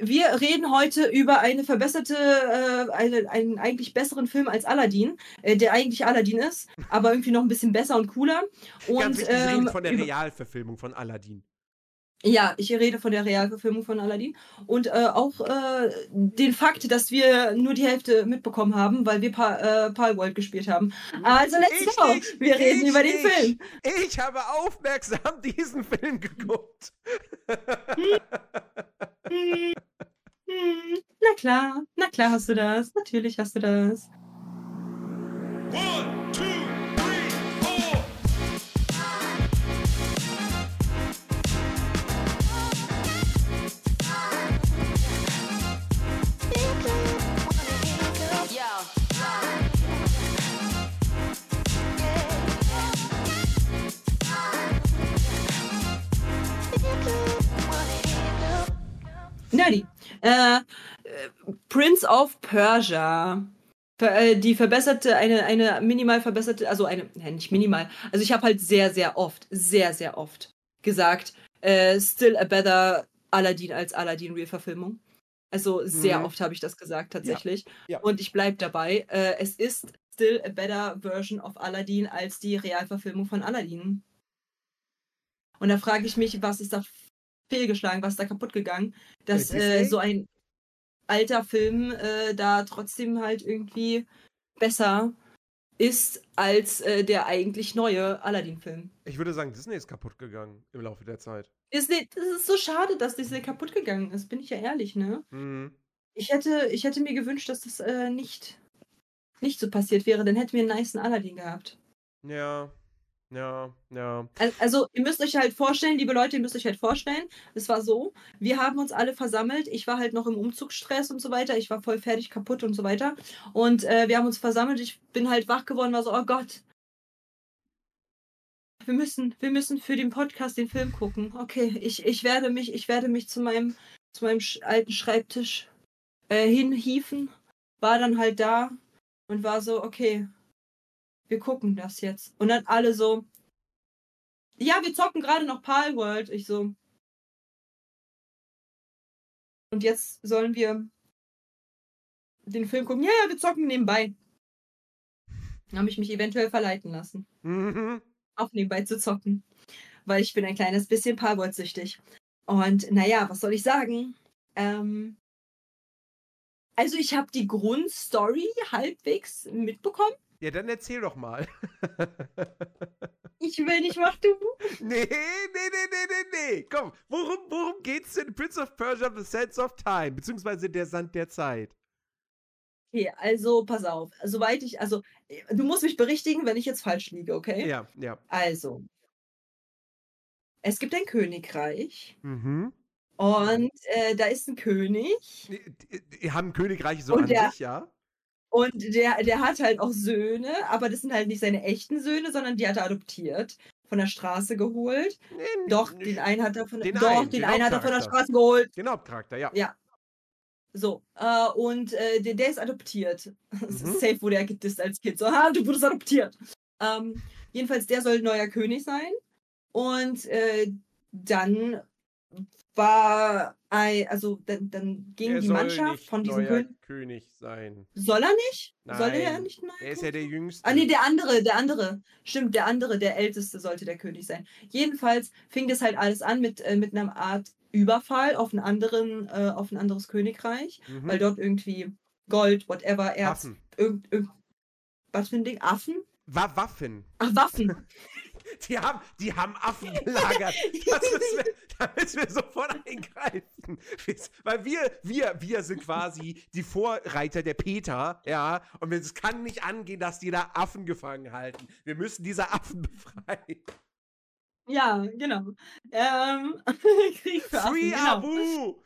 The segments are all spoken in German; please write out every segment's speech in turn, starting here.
wir reden heute über eine verbesserte, äh, eine, einen eigentlich besseren Film als Aladdin, äh, der eigentlich Aladdin ist, aber irgendwie noch ein bisschen besser und cooler. Und, Ganz wichtig, wir ähm, reden von der Realverfilmung von Aladdin. Ja, ich rede von der Realverfilmung von Aladdin und äh, auch äh, den Fakt, dass wir nur die Hälfte mitbekommen haben, weil wir pa äh, Palworld gespielt haben. Also let's Ich go! nicht, wir reden ich über den nicht. Film. Ich habe aufmerksam diesen Film geguckt. Hm, hm, na klar, na klar hast du das. Natürlich hast du das. One, two, Nerdy. Äh, äh, Prince of Persia. Äh, Die verbesserte, eine, eine minimal verbesserte, also eine, nein, nicht minimal. Also ich habe halt sehr, sehr oft, sehr, sehr oft gesagt, äh, still a better Aladdin als Aladdin Real-Verfilmung. Also sehr Mhm. oft habe ich das gesagt, tatsächlich. Ja. Und ich bleibe dabei. Äh, es ist still a better version of Aladdin als die Realverfilmung von Aladdin. Und da frage ich mich, was ist da fehlgeschlagen, was da kaputt gegangen, dass Äh, so ein alter Film äh, da trotzdem halt irgendwie besser ist als äh, der eigentlich neue Aladdin-Film. Ich würde sagen, Disney ist kaputt gegangen im Laufe der Zeit. Disney, das ist so schade, dass Disney kaputt gegangen ist, bin ich ja ehrlich, ne? Mhm. Ich hätte, ich hätte mir gewünscht, dass das äh, nicht, nicht so passiert wäre, dann hätten wir einen niceen Aladdin gehabt. Ja, ja, ja. Al- Also, ihr müsst euch halt vorstellen, liebe Leute, ihr müsst euch halt vorstellen, es war so, wir haben uns alle versammelt. Ich war halt noch im Umzugsstress und so weiter. Ich war voll fertig, kaputt und so weiter. Und äh, wir haben uns versammelt. Ich bin halt wach geworden, war so, oh Gott. Wir müssen, wir müssen für den Podcast den Film gucken. Okay, ich, ich werde mich, ich werde mich zu meinem, zu meinem alten Schreibtisch äh, hinhieven. War dann halt da und war so, okay, wir gucken das jetzt. Und dann alle so, ja, wir zocken gerade noch Palworld. Ich so. Und jetzt sollen wir den Film gucken. Ja, ja, wir zocken nebenbei. Habe ich mich eventuell verleiten lassen, Mhm. auch nebenbei zu zocken. Weil ich bin ein kleines bisschen Palworld-süchtig. Und naja, was soll ich sagen? Ähm, also ich habe die Grundstory halbwegs mitbekommen. Ja, dann erzähl doch mal. Ich will nicht, mach du. nee, nee, nee, nee, nee, nee. Komm, worum, worum geht's denn in Prince of Persia The Sands of Time? Beziehungsweise der Sand der Zeit. Okay, also pass auf. Soweit ich, also du musst mich berichtigen, wenn ich jetzt falsch liege, okay? Ja, ja. Also, es gibt ein Königreich Mhm. und äh, da ist ein König Die, die, die haben Königreiche so Und an der- sich, ja? Und der, der hat halt auch Söhne, aber das sind halt nicht seine echten Söhne, sondern die hat er adoptiert, von der Straße geholt. Nee, Doch, den einen hat er von, Den doch, einen, den den einen hat er von der. Straße geholt. Den Hauptcharakter, ja. Ja. So, äh, und äh, der, der ist adoptiert. Mhm. Safe wurde er gedisst als Kind. So, ha, du wurdest adoptiert. Ähm, jedenfalls, der soll neuer König sein. Und äh, dann war, ein, also dann, dann ging Er die Mannschaft nicht von diesem neuer König. König sein. Soll er nicht? Soll er Nein, nicht? Nein. Er ist ja der Jüngste. Ah, nee, der andere, der andere. Stimmt, der andere, der Älteste sollte der König sein. Jedenfalls fing das halt alles an mit, äh, mit einer Art Überfall auf einen anderen, äh, auf ein anderes Königreich, Mhm. weil dort irgendwie Gold, whatever, Erz, Affen. irgend, irgend, was für ein Ding? Affen? Wa Waffen. Ach, Waffen. Die haben, die haben Affen gelagert. Das müssen wir, da müssen wir sofort eingreifen. Weil wir, wir, wir sind quasi die Vorreiter der Peter, ja. Und es kann nicht angehen, dass die da Affen gefangen halten. Wir müssen diese Affen befreien. ja, genau. Ähm, Krieg für Affen, Free genau. Abu!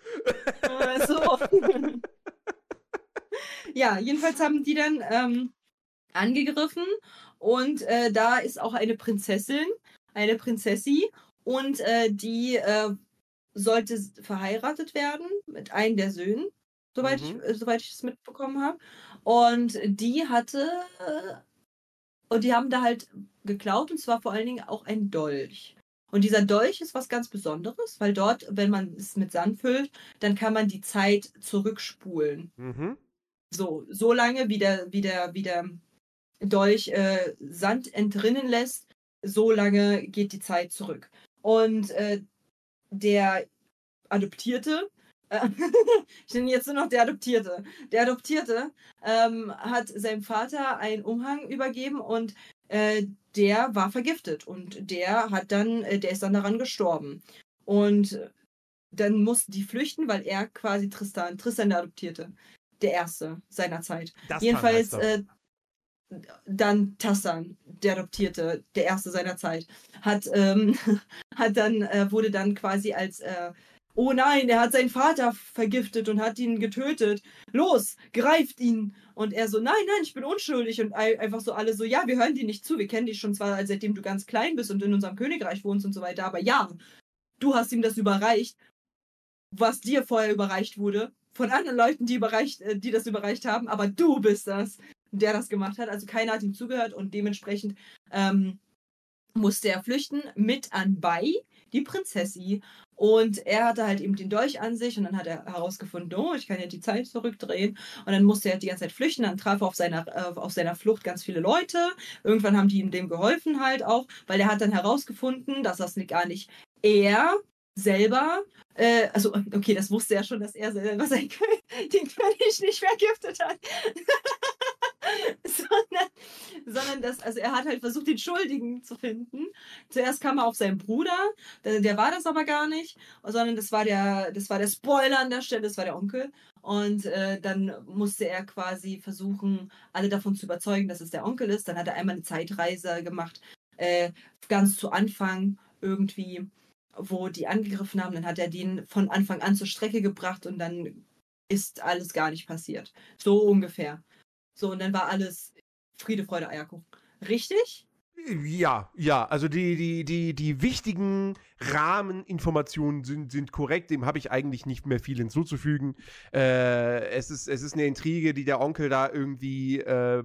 Äh, so. ja, jedenfalls haben die dann ähm, angegriffen und äh, da ist auch eine Prinzessin, eine Prinzessi und äh, die äh, sollte verheiratet werden mit einem der Söhnen, soweit Mhm. ich äh, soweit ich es mitbekommen habe. Und die hatte äh, und die haben da halt geklaut und zwar vor allen Dingen auch ein Dolch. Und dieser Dolch ist was ganz Besonderes, weil dort, wenn man es mit Sand füllt, dann kann man die Zeit zurückspulen. Mhm. So, so lange, wie der, wie der, wie der Dolch äh, Sand entrinnen lässt, so lange geht die Zeit zurück. Und äh, der Adoptierte, äh, ich nenne jetzt nur noch der Adoptierte, der Adoptierte ähm, hat seinem Vater einen Umhang übergeben und äh, der war vergiftet und der hat dann, äh, der ist dann daran gestorben. Und dann mussten die flüchten, weil er quasi Tristan, Tristan der Adoptierte, der erste seiner Zeit. Das Jedenfalls ich äh, dann Tassan, der Adoptierte, der erste seiner Zeit, hat, ähm, hat dann, äh, wurde dann quasi als, äh, oh nein, er hat seinen Vater vergiftet und hat ihn getötet. Los, greift ihn. Und er so, nein, nein, ich bin unschuldig. Und ei- einfach so alle so, ja, wir hören dir nicht zu. Wir kennen dich schon zwar, seitdem du ganz klein bist und in unserem Königreich wohnst und so weiter, aber ja, du hast ihm das überreicht, was dir vorher überreicht wurde. Von anderen Leuten, die, überreicht, äh, die das überreicht haben, aber du bist das, der das gemacht hat. Also keiner hat ihm zugehört und dementsprechend ähm, musste er flüchten mit anbei die Prinzessin. Und er hatte halt eben den Dolch an sich und dann hat er herausgefunden, oh, ich kann ja die Zeit zurückdrehen. Und dann musste er die ganze Zeit flüchten. Dann traf er auf seiner, äh, auf seiner Flucht ganz viele Leute. Irgendwann haben die ihm dem geholfen halt auch, weil er hat dann herausgefunden, dass das gar nicht er selber, äh, also okay, das wusste er schon, dass er selber sein den König nicht vergiftet hat. sondern, sondern dass, also er hat halt versucht, den Schuldigen zu finden. Zuerst kam er auf seinen Bruder, der, der war das aber gar nicht, sondern das war der, das war der Spoiler an der Stelle, das war der Onkel. Und äh, dann musste er quasi versuchen, alle davon zu überzeugen, dass es der Onkel ist. Dann hat er einmal eine Zeitreise gemacht, äh, ganz zu Anfang irgendwie, wo die angegriffen haben. Dann hat er den von Anfang an zur Strecke gebracht und dann ist alles gar nicht passiert. So ungefähr. So, und dann war alles Friede, Freude, Eierkuchen. Richtig? Ja, ja, also die, die, die, die wichtigen Rahmeninformationen sind, sind korrekt, dem habe ich eigentlich nicht mehr viel hinzuzufügen. Äh, es, ist, es ist eine Intrige, die der Onkel da irgendwie äh,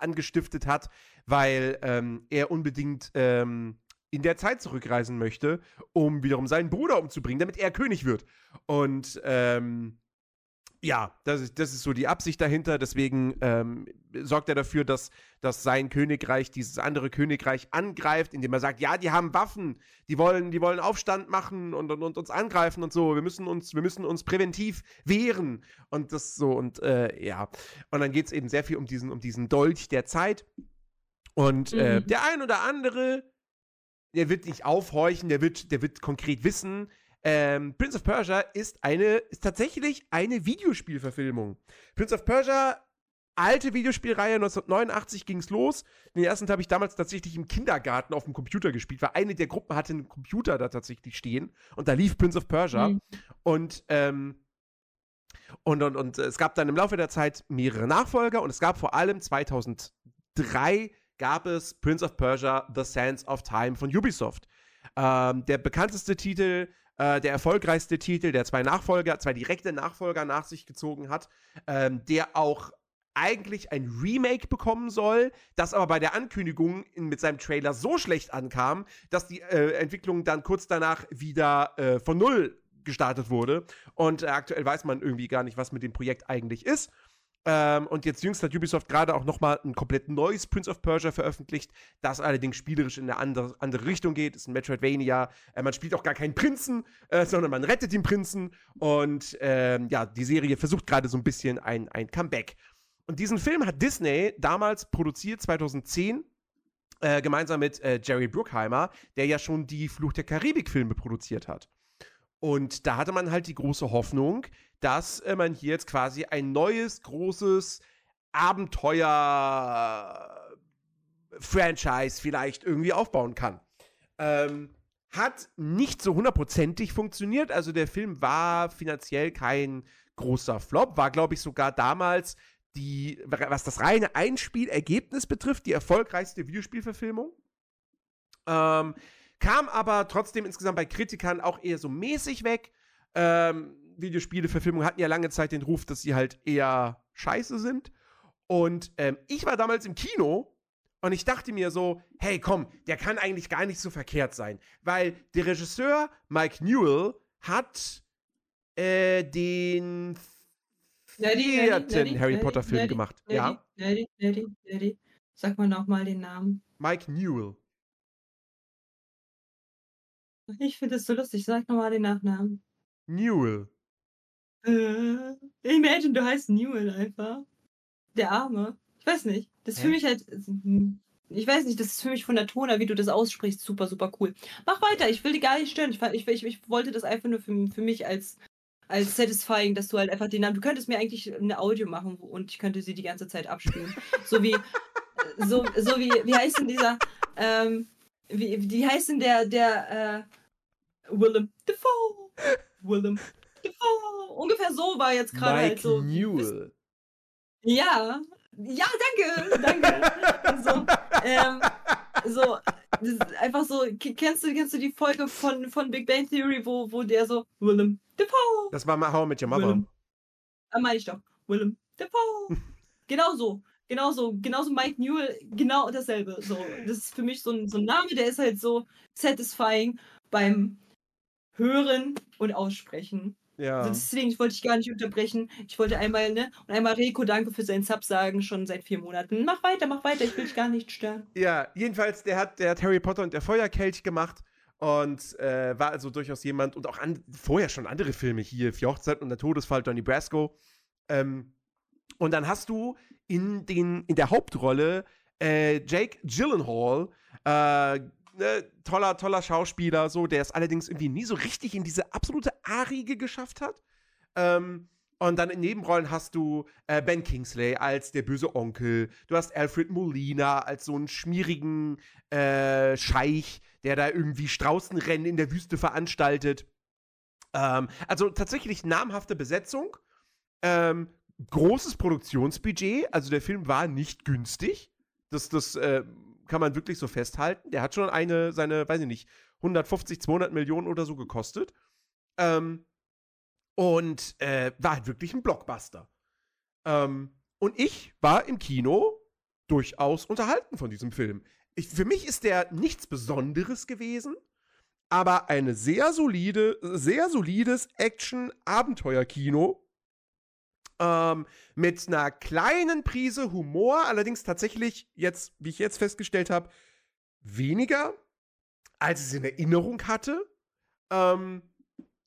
angestiftet hat, weil ähm, er unbedingt ähm, in der Zeit zurückreisen möchte, um wiederum seinen Bruder umzubringen, damit er König wird. Und ähm, ja, das ist, das ist so die Absicht dahinter. Deswegen ähm, sorgt er dafür, dass, dass sein Königreich dieses andere Königreich angreift, indem er sagt, ja, die haben Waffen, die wollen, die wollen Aufstand machen und, und, und uns angreifen und so. Wir müssen uns, wir müssen uns präventiv wehren. Und das so, und äh, ja. Und dann geht es eben sehr viel um diesen, um diesen Dolch der Zeit. Und äh, Mhm. der ein oder andere, der wird nicht aufhorchen, der wird, der wird konkret wissen, ähm, Prince of Persia ist eine, ist tatsächlich eine Videospielverfilmung. Prince of Persia, alte Videospielreihe, 1989 ging es los. Den ersten habe ich damals tatsächlich im Kindergarten auf dem Computer gespielt, weil eine der Gruppen hatte einen Computer da tatsächlich stehen und da lief Prince of Persia. Mhm. Und, ähm, und, und, und es gab dann im Laufe der Zeit mehrere Nachfolger und es gab vor allem 2003 gab es Prince of Persia The Sands of Time von Ubisoft. Ähm, der bekannteste Titel, äh, der erfolgreichste Titel, der zwei Nachfolger, zwei direkte Nachfolger nach sich gezogen hat, ähm, der auch eigentlich ein Remake bekommen soll, das aber bei der Ankündigung in, mit seinem Trailer so schlecht ankam, dass die äh, Entwicklung dann kurz danach wieder äh, von Null gestartet wurde. Und äh, aktuell weiß man irgendwie gar nicht, was mit dem Projekt eigentlich ist. Ähm, und jetzt jüngst hat Ubisoft gerade auch noch mal ein komplett neues Prince of Persia veröffentlicht, das allerdings spielerisch in eine andere, andere Richtung geht. Ist ein Metroidvania. Äh, man spielt auch gar keinen Prinzen, äh, sondern man rettet den Prinzen. Und ähm, ja, die Serie versucht gerade so ein bisschen ein, ein Comeback. Und diesen Film hat Disney damals produziert, 2010, äh, gemeinsam mit äh, Jerry Bruckheimer, der ja schon die Fluch der Karibik-Filme produziert hat. Und da hatte man halt die große Hoffnung, dass äh, man hier jetzt quasi ein neues, großes Abenteuer-Franchise vielleicht irgendwie aufbauen kann. Ähm, hat nicht so hundertprozentig funktioniert. Also der Film war finanziell kein großer Flop, war, glaube ich, sogar damals die, was das reine Einspielergebnis betrifft, die erfolgreichste Videospielverfilmung. Ähm, kam aber trotzdem insgesamt bei Kritikern auch eher so mäßig weg. Ähm, Videospiele-Verfilmungen hatten ja lange Zeit den Ruf, dass sie halt eher scheiße sind. Und ähm, ich war damals im Kino Und ich dachte mir so, hey, komm, der kann eigentlich gar nicht so verkehrt sein. Weil der Regisseur Mike Newell hat äh, den vierten Harry Potter-Film gemacht. Ja. Sag mal nochmal den Namen. Mike Newell. Ich finde es so lustig. Sag nochmal den Nachnamen. Newell. Äh, imagine, du heißt Newell einfach. Der Arme. Ich weiß nicht. Das ist für mich halt. Ich weiß nicht, das ist für mich von der Tona, wie du das aussprichst, super, super cool. Mach weiter, ich will dich gar nicht stören. Ich, ich, ich, ich wollte das einfach nur für, für mich als, als satisfying, dass du halt einfach den Namen. Du könntest mir eigentlich eine Audio machen und ich könnte sie die ganze Zeit abspielen. so wie. So, so wie. Wie heißt denn dieser. Ähm, wie, wie heißt denn der, der, äh, Willem Dafoe? Willem Dafoe. Ungefähr so war jetzt gerade halt so. Newell. Ja, ja, danke, danke. so, ähm, so, einfach so, kennst du, kennst du die Folge von, von Big Bang Theory, wo, wo der so, Willem Dafoe, Das war mal How I Met Your Mother. Ah, meine ich doch, Willem Dafoe. genau so, genau so, genauso Mike Newell, genau dasselbe. So, das ist für mich so ein, so ein Name, der ist halt so satisfying beim Hören und Aussprechen. Ja. Also deswegen, ich wollte dich gar nicht unterbrechen. Ich wollte einmal, ne? Und einmal Rico, danke für seinen Sub sagen, schon seit vier Monaten. Mach weiter, mach weiter, ich will dich gar nicht stören. Ja, jedenfalls, der hat, der hat Harry Potter und der Feuerkelch gemacht und äh, war also durchaus jemand und auch an, vorher schon andere Filme hier, Hochzeiten und der Todesfall, Donnie Brasco. Ähm, und dann hast du in, den, in der Hauptrolle äh, Jake Gyllenhaal, äh, ne, toller, toller Schauspieler, so, der es allerdings irgendwie nie so richtig in diese absolute A-Riege geschafft hat. Ähm, und dann in Nebenrollen hast du äh, Ben Kingsley als der böse Onkel. Du hast Alfred Molina als so einen schmierigen äh, Scheich, der da irgendwie Straußenrennen in der Wüste veranstaltet. Ähm, also tatsächlich namhafte Besetzung. Ähm, großes Produktionsbudget. Also der Film war nicht günstig. Das, das äh, kann man wirklich so festhalten. Der hat schon eine, seine, weiß ich nicht, 150, 200 Millionen oder so gekostet. Ähm, und äh, war halt wirklich ein Blockbuster. Ähm, und ich war im Kino durchaus unterhalten von diesem Film. Ich, für mich ist der nichts Besonderes gewesen, aber eine sehr solide, sehr solides Action-Abenteuer-Kino ähm, mit einer kleinen Prise Humor, allerdings tatsächlich jetzt, wie ich jetzt festgestellt habe, weniger, als ich es in Erinnerung hatte. Ähm,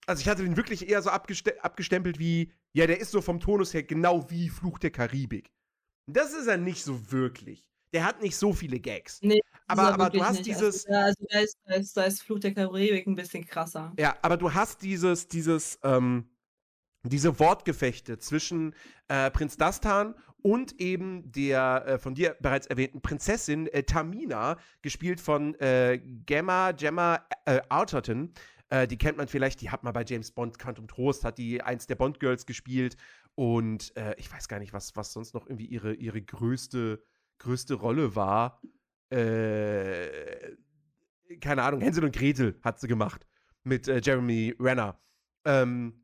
also ich hatte den wirklich eher so abgeste abgestempelt wie, ja, der ist so vom Tonus her genau wie Fluch der Karibik. Das ist er nicht so wirklich. Der hat nicht so viele Gags. Nee, aber, er aber du hast nicht. dieses, Also, ja, also da ist, da, ist, da ist Fluch der Karibik ein bisschen krasser. Ja, aber du hast dieses, dieses, ähm, diese Wortgefechte zwischen äh, Prinz Dastan und eben der äh, von dir bereits erwähnten Prinzessin äh, Tamina, gespielt von äh, Gemma Gemma äh, Arterton. Äh, die kennt man vielleicht, die hat mal bei James Bond Quantum Trost, hat die eins der Bond-Girls gespielt. Und ich weiß gar nicht, was, was sonst noch irgendwie ihre, ihre größte, größte Rolle war. Keine Ahnung, Hänsel und Gretel hat sie gemacht mit Jeremy Renner. Ähm,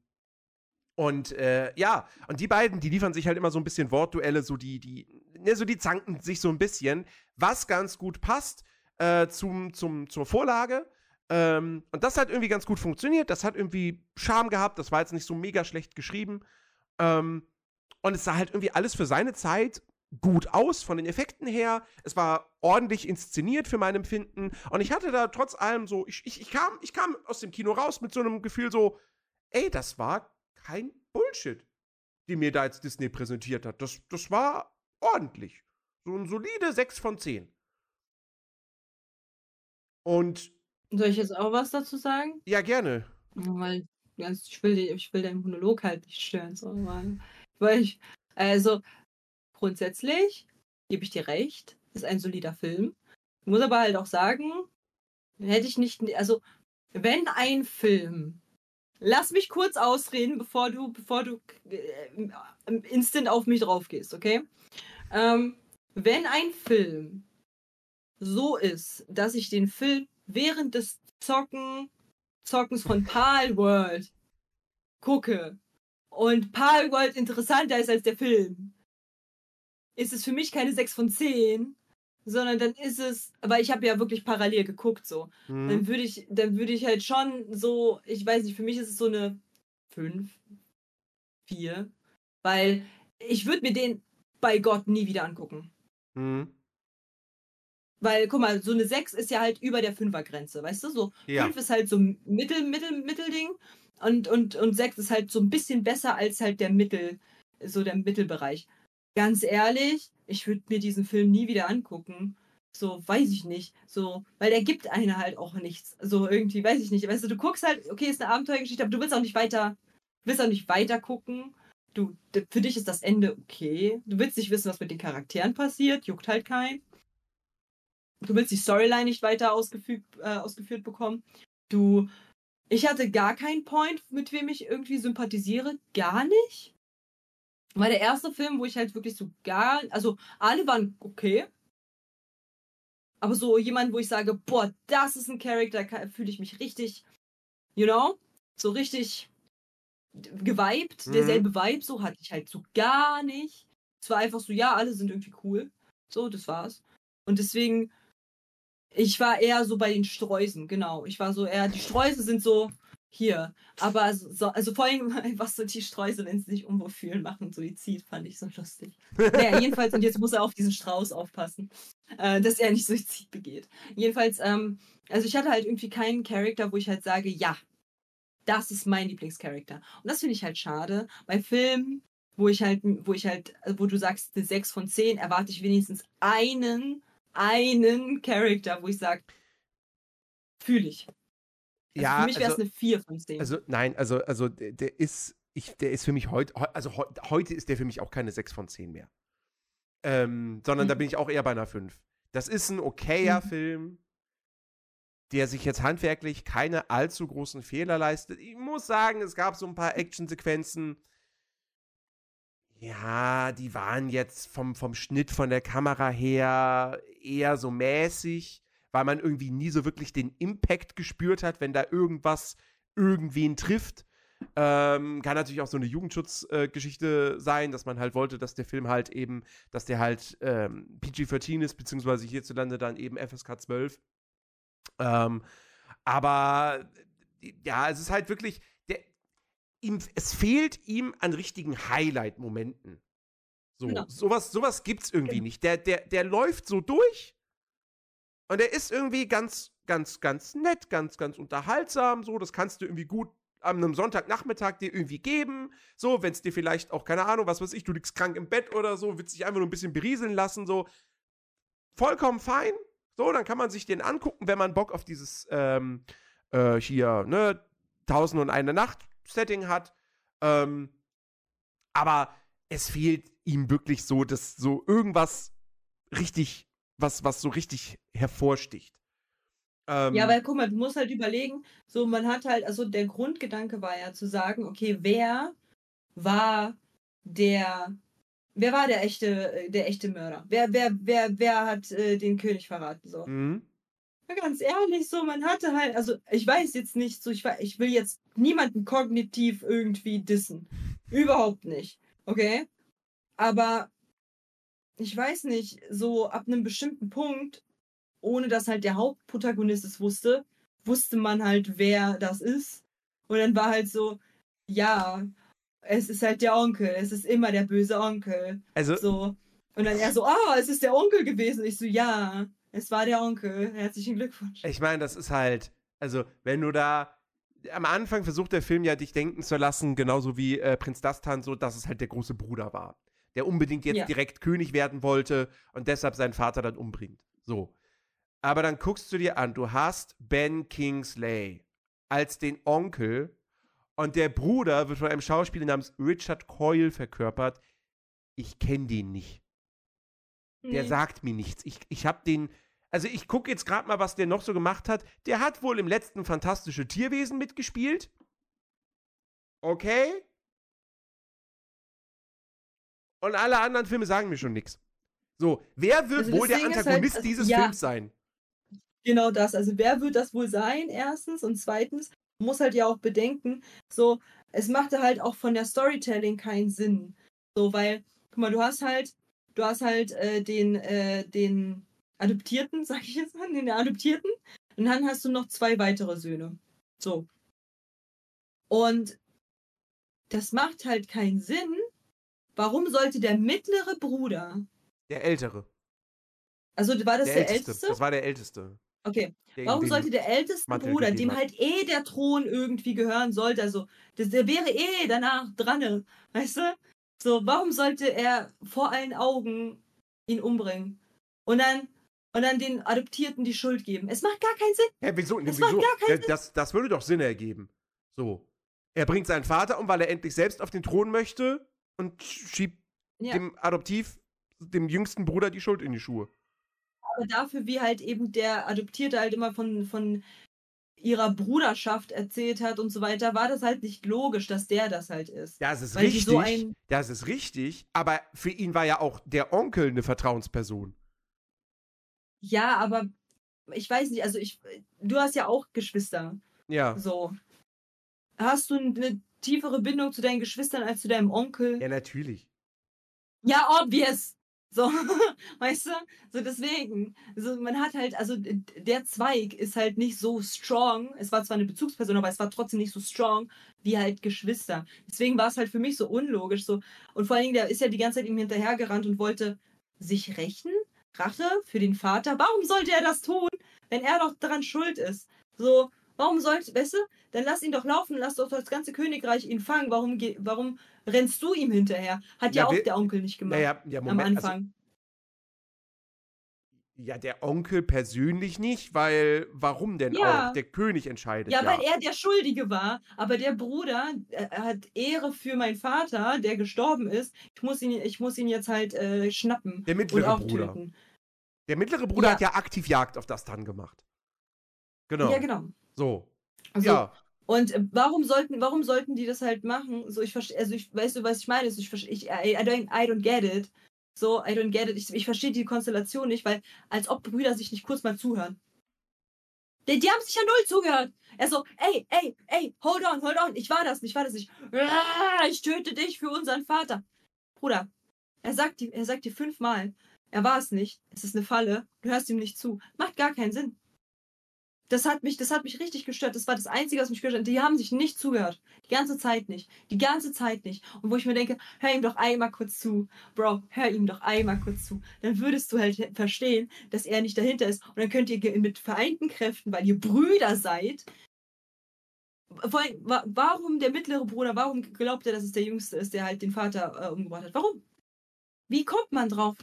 und äh, ja, und die beiden, die liefern sich halt immer so ein bisschen Wortduelle, so die, die, ne, so die zanken sich so ein bisschen, was ganz gut passt äh, zum, zum, zur Vorlage. Ähm, und das hat irgendwie ganz gut funktioniert. Das hat irgendwie Charme gehabt. Das war jetzt nicht so mega schlecht geschrieben. Ähm, und es sah halt irgendwie alles für seine Zeit gut aus von den Effekten her. Es war ordentlich inszeniert für mein Empfinden. Und ich hatte da trotz allem so, ich, ich, ich, kam, ich kam aus dem Kino raus mit so einem Gefühl so, ey, das war kein Bullshit, die mir da jetzt Disney präsentiert hat. Das, das war ordentlich. So ein solide 6 von 10. Und Soll ich jetzt auch was dazu sagen? ja, gerne. Weil ich, will, ich will deinen Monolog halt nicht stören. So, weil, weil ich, also grundsätzlich gebe ich dir recht, ist ein solider Film. Ich muss aber halt auch sagen, hätte ich nicht, also wenn ein Film, lass mich kurz ausreden, bevor du, bevor du äh, instant auf mich drauf gehst, okay? Ähm, wenn ein Film so ist, dass ich den Film während des Zocken, Zockens von Palworld gucke und Palworld interessanter ist als der Film, ist es für mich keine 6 von 10, sondern dann ist es, aber ich habe ja wirklich parallel geguckt so. Mhm. Dann würde ich, dann würde ich halt schon so, ich weiß nicht, für mich ist es so eine 5, 4, weil ich würde mir den bei Gott nie wieder angucken. Mhm. Weil, guck mal, so eine 6 ist ja halt über der 5er-Grenze, weißt du? So Ja. 5 ist halt so ein Mittel, Mittel, Mittelding und, und, und 6 ist halt so ein bisschen besser als halt der Mittel, so der Mittelbereich. Ganz ehrlich, ich würde mir diesen Film nie wieder angucken. So, weiß ich nicht. So, weil der gibt einer halt auch nichts. So, irgendwie, weiß ich nicht. Weißt du, du guckst halt, okay, ist eine Abenteuergeschichte, aber du willst auch nicht weiter, willst auch nicht weiter gucken. Du, für dich ist das Ende okay. Du willst nicht wissen, was mit den Charakteren passiert, juckt halt keinen. Du willst die Storyline nicht weiter ausgefügt, äh, ausgeführt bekommen. Du, ich hatte gar keinen Point, mit wem ich irgendwie sympathisiere. Gar nicht. War der erste Film, wo ich halt wirklich so gar, also alle waren okay. Aber so jemand, wo ich sage, boah, das ist ein Charakter, fühle ich mich richtig, you know, so richtig geweibt, Mhm. derselbe Vibe, so hatte ich halt so gar nicht. Es war einfach so, ja, alle sind irgendwie cool. So, das war's. Und deswegen, ich war eher so bei den Streusen, genau. Ich war so eher, die Streuse sind so hier. Aber so, so- also vor allem, was so die Streuse, wenn sie sich unwohl fühlen, machen Suizid, fand ich so lustig. Naja, jedenfalls, und jetzt muss er auf diesen Strauß aufpassen, äh, dass er nicht Suizid begeht. Jedenfalls, ähm, also ich hatte halt irgendwie keinen Charakter, wo ich halt sage, ja, das ist mein Lieblingscharakter. Und das finde ich halt schade. Bei Filmen, wo ich halt, wo ich halt, wo du sagst, eine 6 von 10, erwarte ich wenigstens einen, einen Charakter, wo ich sage, fühle ich. Also Ja, für mich wäre es also- eine 4 von 10. Also nein, also, also der, der ist, ich, der ist für mich heute, also heu, heute ist der für mich auch keine 6 von 10 mehr. Ähm, sondern da Mhm. bin ich auch eher bei einer 5. Das ist ein okayer Mhm. Film, der sich jetzt handwerklich keine allzu großen Fehler leistet. Ich muss sagen, es gab so ein paar Actionsequenzen. Ja, die waren jetzt vom, vom Schnitt von der Kamera her eher so mäßig, weil man irgendwie nie so wirklich den Impact gespürt hat, wenn da irgendwas irgendwen trifft. Ähm, kann natürlich auch so eine Jugendschutzgeschichte äh, sein, dass man halt wollte, dass der Film halt eben, dass der halt ähm, PG-13 ist, beziehungsweise hierzulande dann eben FSK 12. Ähm, aber ja, es ist halt wirklich, der, ihm, es fehlt ihm an richtigen Highlight-Momenten. So, Genau. sowas, sowas gibt's irgendwie nicht. Der, der, der läuft so durch und er ist irgendwie ganz, ganz, ganz nett, ganz, ganz unterhaltsam. So, das kannst du irgendwie gut an einem Sonntagnachmittag dir irgendwie geben. So, wenn es dir vielleicht auch, keine Ahnung, was weiß ich, du liegst krank im Bett oder so, willst dich einfach nur ein bisschen berieseln lassen, so. Vollkommen fein. So, dann kann man sich den angucken, wenn man Bock auf dieses, ähm, äh, hier, ne, Tausend und eine Nacht Setting hat. Ähm, aber es fehlt ihm wirklich so, dass so irgendwas richtig, was, was so richtig hervorsticht. Ähm, Ja, weil guck mal, du musst halt überlegen, so man hat halt, also der Grundgedanke war ja zu sagen, okay, wer war der, wer war der echte, äh, der echte Mörder? Wer, wer, wer, wer hat äh, den König verraten? So. mhm. Ja, Ganz ehrlich, so, man hatte halt, also ich weiß jetzt nicht, so ich, ich will jetzt niemanden kognitiv irgendwie dissen. Überhaupt nicht. Okay? Aber ich weiß nicht, so ab einem bestimmten Punkt, ohne dass halt der Hauptprotagonist es wusste, wusste man halt, wer das ist. Und dann war halt so, ja, es ist halt der Onkel, es ist immer der böse Onkel. Also, So. Und dann er so, ah, es ist der Onkel gewesen. Ich so, ja, es war der Onkel. Herzlichen Glückwunsch. ich meine, das ist halt, also, wenn du da. Am Anfang versucht der Film ja, dich denken zu lassen, genauso wie äh, Prinz Dastan, so, dass es halt der große Bruder war. Der unbedingt jetzt Ja. direkt König werden wollte und deshalb seinen Vater dann umbringt. So. Aber dann guckst du dir an, du hast Ben Kingsley als den Onkel und der Bruder wird von einem Schauspieler namens Richard Coyle verkörpert. Ich kenne den nicht. Der Nee. sagt mir nichts. Ich, ich habe den. Also ich gucke jetzt gerade mal, was der noch so gemacht hat. Der hat wohl im letzten Fantastische Tierwesen mitgespielt. Okay. Und alle anderen Filme sagen mir schon nichts. So, wer wird Also wohl der halt, Antagonist also, dieses ja. Films sein? Genau das. Also wer wird das wohl sein, erstens? Und zweitens, man muss halt ja auch bedenken, so, es machte halt auch von der Storytelling keinen Sinn. So, weil, guck mal, du hast halt, du hast halt äh, den, äh, den, Adoptierten, sag ich jetzt mal, den Adoptierten. Und dann hast du noch zwei weitere Söhne. So. Und das macht halt keinen Sinn. Warum sollte der mittlere Bruder, Der Ältere. also war das der, der, Älteste. Älteste? Das war der Älteste. Okay. Der Warum sollte der älteste Mantel Bruder, dem hat. halt eh der Thron irgendwie gehören sollte, also das, der wäre eh danach dran, weißt du? So, warum sollte er vor allen Augen ihn umbringen? Und dann, und dann den Adoptierten die Schuld geben. Es macht gar keinen Sinn. Hä, wieso? Das wieso? macht gar keinen Ja, das, das würde doch Sinn ergeben. So. Er bringt seinen Vater um, weil er endlich selbst auf den Thron möchte und schiebt Ja. dem Adoptiv, dem jüngsten Bruder die Schuld in die Schuhe. Aber dafür, wie halt eben der Adoptierte halt immer von, von ihrer Bruderschaft erzählt hat und so weiter, war das halt nicht logisch, dass der das halt ist. Das ist Weil richtig. so ein- das ist richtig. Aber für ihn war ja auch der Onkel eine Vertrauensperson. Ja, aber ich weiß nicht, also ich, du hast ja auch Geschwister. Ja. So. Hast du eine tiefere Bindung zu deinen Geschwistern als zu deinem Onkel? Ja, natürlich. Ja, obvious. So, weißt du? So deswegen. So, man hat halt, also der Zweig ist halt nicht so strong. Es war zwar eine Bezugsperson, aber es war trotzdem nicht so strong wie halt Geschwister. Deswegen war es halt für mich so unlogisch. So. Und vor allen Dingen, der ist ja die ganze Zeit ihm hinterhergerannt und wollte sich rächen. Rache für den Vater. Warum sollte er das tun, wenn er doch daran schuld ist? So, warum sollte, weißt du, dann lass ihn doch laufen, lass doch das ganze Königreich ihn fangen. Warum, warum rennst du ihm hinterher? Hat ja, Ja, auch wer- der Onkel nicht gemacht ja, am Moment. Also, Anfang. ja, der Onkel persönlich nicht, weil warum denn Ja. auch? Der König entscheidet. Ja, Ja, weil er der Schuldige war. Aber der Bruder äh, hat Ehre für meinen Vater, der gestorben ist. Ich muss ihn, ich muss ihn jetzt halt äh, schnappen Der und mittlere auch Bruder. töten. Der mittlere Bruder Ja. hat ja aktiv Jagd auf das dann gemacht. Genau. Ja, genau. So. Also, ja. Und äh, warum sollten, warum sollten die das halt machen? So, ich verstehe, also ich, weißt du, was ich meine? Also ich verstehe, ich, I, I, don't, I don't get it. So, I don't get it. Ich, ich verstehe die Konstellation nicht, weil als ob Brüder sich nicht kurz mal zuhören. Die, die haben sich ja null zugehört. Er so, ey, ey, ey, hold on, hold on. Ich war das nicht, ich war das nicht. Ah, Ich töte dich für unseren Vater. Bruder, er sagt, die, er sagt dir fünfmal, er war es nicht. Es ist eine Falle. Du hörst ihm nicht zu. Macht gar keinen Sinn. Das hat mich, das hat mich richtig gestört. Das war das Einzige, was mich gestört hat. Die haben sich nicht zugehört. Die ganze Zeit nicht. Die ganze Zeit nicht. Und wo ich mir denke, hör ihm doch einmal kurz zu. Bro, hör ihm doch einmal kurz zu. Dann würdest du halt verstehen, dass er nicht dahinter ist. Und dann könnt ihr mit vereinten Kräften, weil ihr Brüder seid. Warum der mittlere Bruder, warum glaubt er, dass es der Jüngste ist, der halt den Vater äh, umgebracht hat? Warum? Wie kommt man drauf?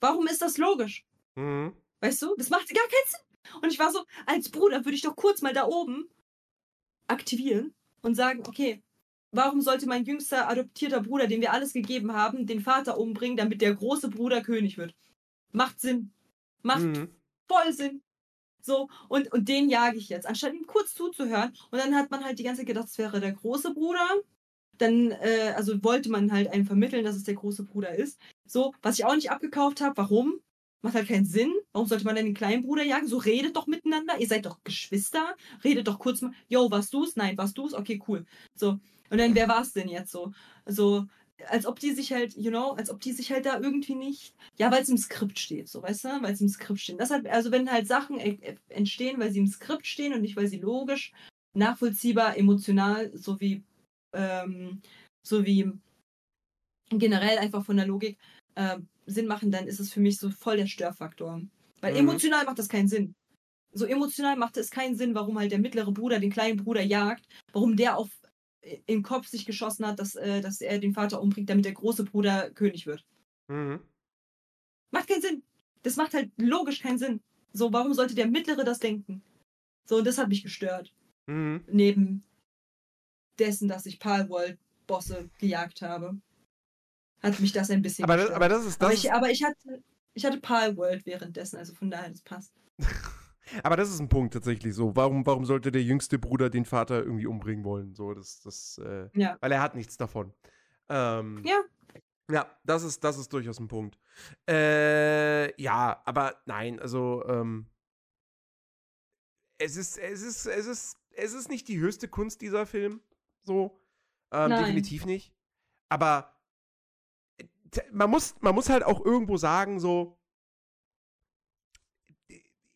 Warum ist das logisch? Mhm. Weißt du, das macht gar keinen Sinn. Und ich war so, als Bruder würde ich doch kurz mal da oben aktivieren und sagen, okay, warum sollte mein jüngster adoptierter Bruder, dem wir alles gegeben haben, den Vater umbringen, damit der große Bruder König wird? Macht Sinn. Macht Mhm. voll Sinn. So, und, und den jage ich jetzt, anstatt ihm kurz zuzuhören. Und dann hat man halt die ganze Zeit gedacht, es wäre der große Bruder. Dann, äh, also wollte man halt einem vermitteln, dass es der große Bruder ist. So, was ich auch nicht abgekauft habe, warum? Macht halt keinen Sinn. Warum sollte man denn den kleinen Bruder jagen? So, redet doch miteinander. Ihr seid doch Geschwister. Redet doch kurz mal. Yo, warst du's? Nein, warst du's? Okay, cool. So. Und dann, wer war's denn jetzt so? So, als ob die sich halt, you know, als ob die sich halt da irgendwie nicht. Ja, weil es im Skript steht, so, weißt du? Weil es im Skript steht. Deshalb, also wenn halt Sachen äh, äh, entstehen, weil sie im Skript stehen und nicht, weil sie logisch, nachvollziehbar, emotional, sowie, ähm, sowie generell einfach von der Logik äh, Sinn machen, dann ist es für mich so voll der Störfaktor. Weil Mhm. emotional macht das keinen Sinn. So emotional macht es keinen Sinn, warum halt der mittlere Bruder den kleinen Bruder jagt, warum der auf äh, den Kopf sich geschossen hat, dass, äh, dass er den Vater umbringt, damit der große Bruder König wird. Mhm. Macht keinen Sinn. Das macht halt logisch keinen Sinn. So, warum sollte der Mittlere das denken? So, und das hat mich gestört. Mhm. Neben dessen, dass ich Palworld-Bosse gejagt habe, hat mich das ein bisschen Aber, das, aber das ist das. aber, ich, aber ich hatte, ich hatte Palworld währenddessen, also von daher, das passt. Aber das ist ein Punkt tatsächlich so. Warum, warum sollte der jüngste Bruder den Vater irgendwie umbringen wollen? So, das, das, äh, Ja. weil er hat nichts davon. Ähm, Ja. Ja, das ist, das ist durchaus ein Punkt. Äh, ja, aber nein, also, ähm, es ist, es ist, es ist, es ist nicht die höchste Kunst dieser Film. So. Ähm, definitiv nicht. Aber man muss, man muss halt auch irgendwo sagen, so,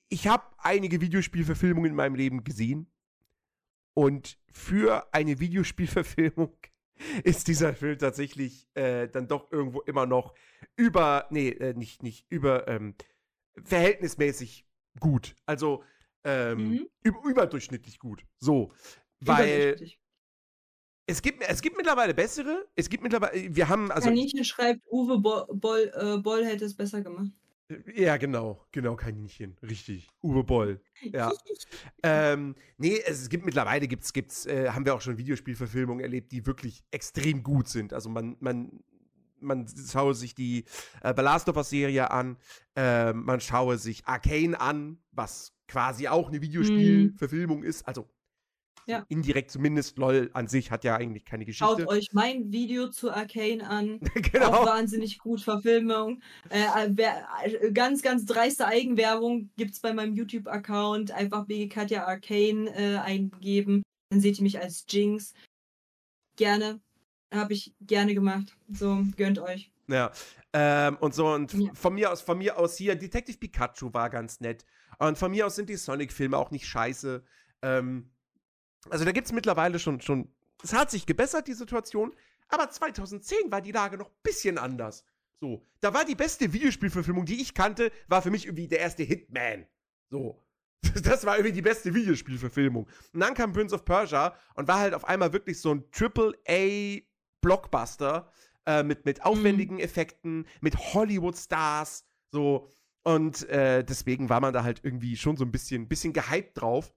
ich habe einige Videospielverfilmungen in meinem Leben gesehen. Und für eine Videospielverfilmung ist dieser Film tatsächlich äh, dann doch irgendwo immer noch über, nee, äh, nicht, nicht über, ähm, verhältnismäßig gut. Also ähm, Mhm. über, überdurchschnittlich gut. So. Weil. Es gibt, es gibt mittlerweile bessere. Es gibt mittlerweile, wir haben, also. Kaninchen schreibt, Uwe Boll, Boll, äh, Boll hätte es besser gemacht. Ja, genau, genau, Kaninchen, richtig. Uwe Boll, ja. ähm, nee, es gibt mittlerweile, gibt's, gibt's, äh, haben wir auch schon Videospielverfilmungen erlebt, die wirklich extrem gut sind. Also man, man, man schaue sich die äh, The Last of Us Serie an, äh, man schaue sich Arcane an, was quasi auch eine Videospielverfilmung ist. Also Ja. indirekt zumindest, LOL an sich hat ja eigentlich keine Schaut Geschichte. euch mein Video zu Arcane an. Auch genau. wahnsinnig gut Verfilmung. Äh, äh, äh, ganz, ganz dreiste Eigenwerbung gibt es bei meinem YouTube-Account. Einfach BG Katja Arcane äh, eingeben. Dann seht ihr mich als Jinx. Gerne. Habe ich gerne gemacht. So, gönnt euch. Ja. Ähm, und so, und Ja. von mir aus, von mir aus hier, Detective Pikachu war ganz nett. Und von mir aus sind die Sonic-Filme auch nicht scheiße. Ähm, also da gibt es mittlerweile schon, schon. Es hat sich gebessert, die Situation. Aber 2010 war die Lage noch ein bisschen anders. So, da war die beste Videospielverfilmung, die ich kannte, war für mich irgendwie der erste Hitman. So. Das war irgendwie die beste Videospielverfilmung. Und dann kam Prince of Persia und war halt auf einmal wirklich so ein Triple-A-Blockbuster äh, mit, mit aufwendigen Effekten, mit Hollywood-Stars, so. Und äh, deswegen war man da halt irgendwie schon so ein bisschen, bisschen gehypt drauf.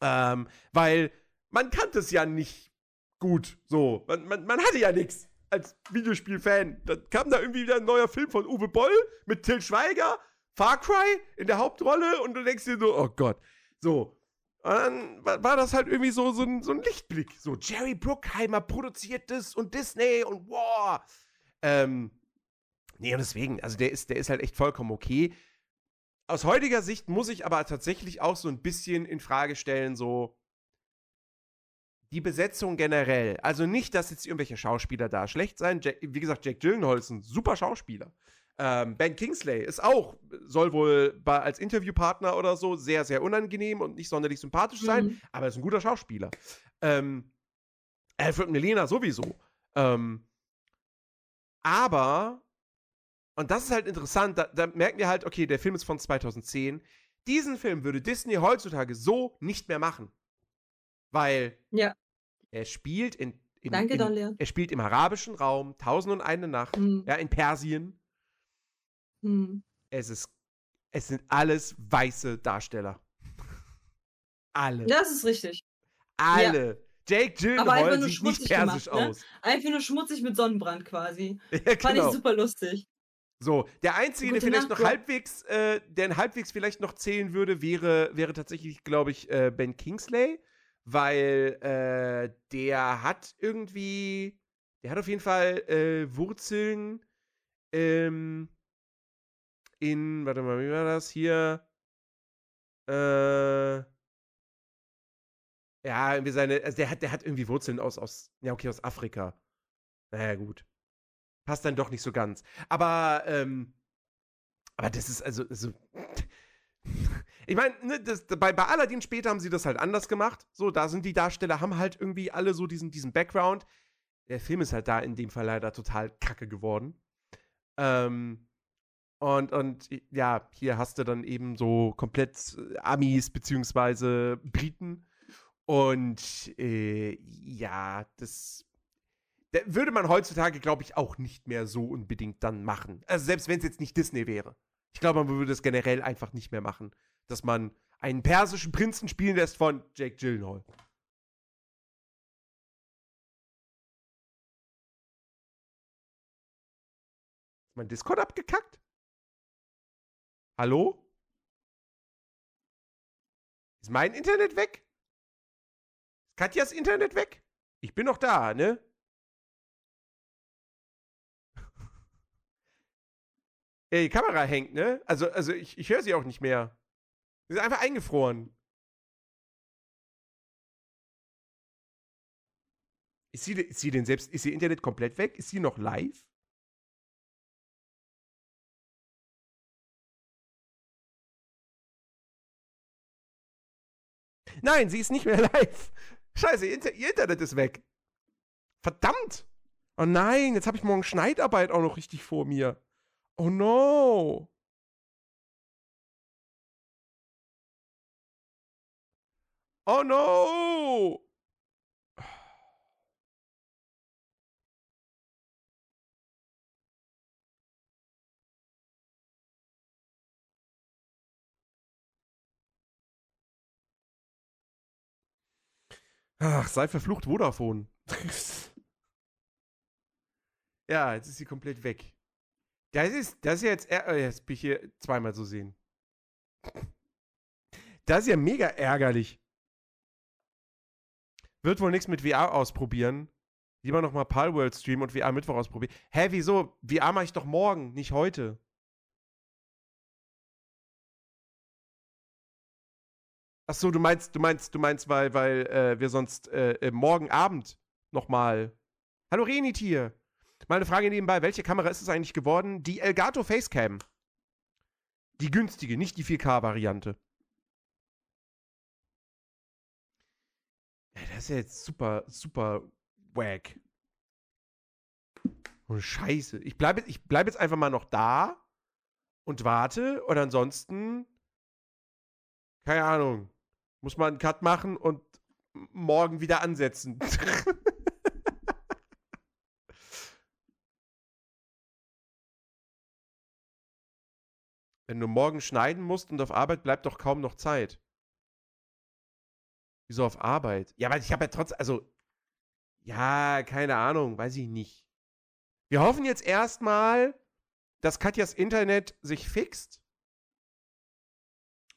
Ähm, weil man kannte es ja nicht gut, so. Man, man, man hatte ja nichts als Videospielfan. Dann kam da irgendwie wieder ein neuer Film von Uwe Boll mit Till Schweiger, Far Cry in der Hauptrolle und du denkst dir so, oh Gott. So. Und dann war, das halt irgendwie so, so, ein, so ein Lichtblick. So, Jerry Bruckheimer produziert das und Disney und wow. Ähm, nee, und deswegen, also der ist, der ist halt echt vollkommen okay. Aus heutiger Sicht muss ich aber tatsächlich auch so ein bisschen in Frage stellen, so die Besetzung generell. Also nicht, dass jetzt irgendwelche Schauspieler da schlecht sein. Jack, wie gesagt, Jack Gyllenhaal ist ein super Schauspieler. Ähm, ben Kingsley ist auch, soll wohl bei, als Interviewpartner oder so sehr, sehr unangenehm und nicht sonderlich sympathisch sein, Mhm. aber ist ein guter Schauspieler. Ähm, Alfred Melena sowieso. Ähm, aber, und das ist halt interessant, da, da merken wir halt, okay, der Film ist von 2010. Diesen Film würde Disney heutzutage so nicht mehr machen. Weil Ja. er spielt in, in, Danke, in er spielt im arabischen Raum, Tausend und eine Nacht, Hm. ja, in Persien. Hm. Es ist, es sind alles weiße Darsteller. Alle. Das ist richtig. Alle. Jake einfach Gyllenhaal sieht nicht persisch gemacht, ne? aus. Einfach nur schmutzig mit Sonnenbrand quasi. Ja, Fand genau. ich super lustig. So, der einzige, der Gute vielleicht Nacht, noch halbwegs, äh, der halbwegs vielleicht noch zählen würde, wäre, wäre tatsächlich, glaube ich, äh, Ben Kingsley, weil äh, der hat irgendwie, der hat auf jeden Fall äh, Wurzeln ähm, in, warte mal, wie war das hier? Äh, ja, irgendwie seine, also der hat, der hat irgendwie Wurzeln aus, aus, ja, okay, aus Afrika. Naja, gut. Passt dann doch nicht so ganz. Aber, ähm, aber das ist also, also ich meine, ne, bei, bei Aladdin später haben sie das halt anders gemacht. So, da sind die Darsteller, haben halt irgendwie alle so diesen, diesen Background. Der Film ist halt da in dem Fall leider total kacke geworden. Ähm, und, und ja, hier hast du dann eben so komplett äh, Amis beziehungsweise Briten. Und äh, ja, das da würde man heutzutage, glaube ich, auch nicht mehr so unbedingt dann machen. Also selbst wenn es jetzt nicht Disney wäre. Ich glaube, man würde es generell einfach nicht mehr machen, dass man einen persischen Prinzen spielen lässt von Jake Gyllenhaal. Ist mein Discord abgekackt? Hallo? Ist mein Internet weg? Ist Katjas Internet weg? Ich bin noch da, ne? Ja, die Kamera hängt, ne? Also, also ich, ich höre sie auch nicht mehr. Sie ist einfach eingefroren. Ist sie, ist sie denn selbst, ist ihr Internet komplett weg? Ist sie noch live? Nein, sie ist nicht mehr live. Scheiße, ihr, Inter ihr Internet ist weg. Verdammt! Oh nein, jetzt habe ich morgen Schneidarbeit auch noch richtig vor mir. Oh no! Oh no! Ach, sei verflucht Vodafone. ja, jetzt ist sie komplett weg. Das ist, das ist jetzt, äh, jetzt bin ich hier zweimal zu sehen. Das ist ja mega ärgerlich. Wird wohl nichts mit VR ausprobieren. Lieber nochmal Palworld streamen und VR Mittwoch ausprobieren. Hä, wieso? VR mache ich doch morgen, nicht heute. Ach so, du meinst, du meinst, du meinst, weil, weil äh, wir sonst äh, äh, morgen Abend nochmal. Hallo Renitier. Mal eine Frage nebenbei. Welche Kamera ist es eigentlich geworden? Die Elgato Facecam. Die günstige, nicht die 4K-Variante. Ja, das ist ja jetzt super, super wack. Oh, Scheiße. Ich bleibe ich bleib jetzt einfach mal noch da und warte und ansonsten, keine Ahnung, muss man einen Cut machen und morgen wieder ansetzen. Wenn du morgen schneiden musst und auf Arbeit bleibt doch kaum noch Zeit. Wieso auf Arbeit? Ja, weil ich habe ja trotzdem, also, ja, keine Ahnung, weiß ich nicht. Wir hoffen jetzt erstmal, dass Katjas Internet sich fixt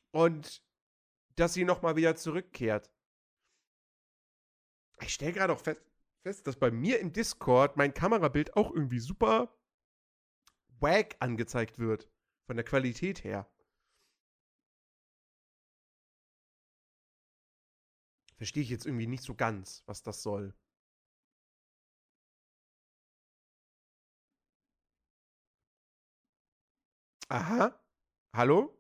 und dass sie nochmal wieder zurückkehrt. Ich stelle gerade auch fest, fest, dass bei mir im Discord mein Kamerabild auch irgendwie super wack angezeigt wird. Von der Qualität her. Verstehe ich jetzt irgendwie nicht so ganz, was das soll. Aha. Hallo?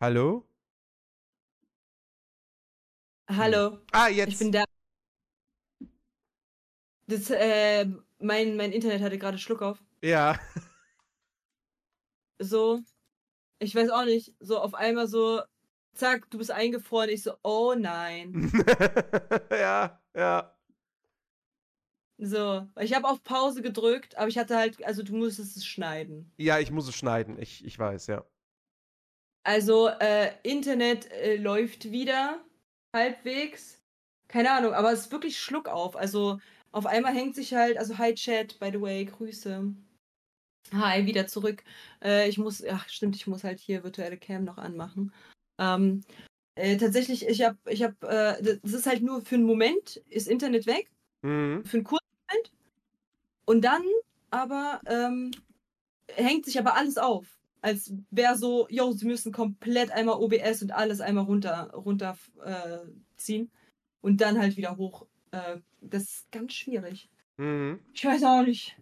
Hallo? Hallo, Ah, jetzt. ich bin da. Das, äh, mein, mein Internet hatte gerade Schluck auf. Ja. So, ich weiß auch nicht, so auf einmal so, zack, du bist eingefroren. Ich so, oh nein. ja, ja. So, ich habe auf Pause gedrückt, aber ich hatte halt, also du musstest es schneiden. Ja, ich muss es schneiden. Ich, ich weiß, ja. Also, äh, Internet äh, läuft wieder halbwegs. Keine Ahnung, aber es ist wirklich Schluck auf. Also, auf einmal hängt sich halt, also hi Chat, by the way, Grüße. Hi, wieder zurück. Äh, ich muss, ach stimmt, ich muss halt hier virtuelle Cam noch anmachen. Ähm, äh, tatsächlich, ich habe, ich habe, äh, das ist halt nur für einen Moment, ist Internet weg, Mhm. für einen kurzen Moment. Und dann aber ähm, hängt sich aber alles auf. Als wäre so, yo, sie müssen komplett einmal OBS und alles einmal runter, runter äh, ziehen und dann halt wieder hoch. Äh, das ist ganz schwierig. Mhm. Ich weiß auch nicht.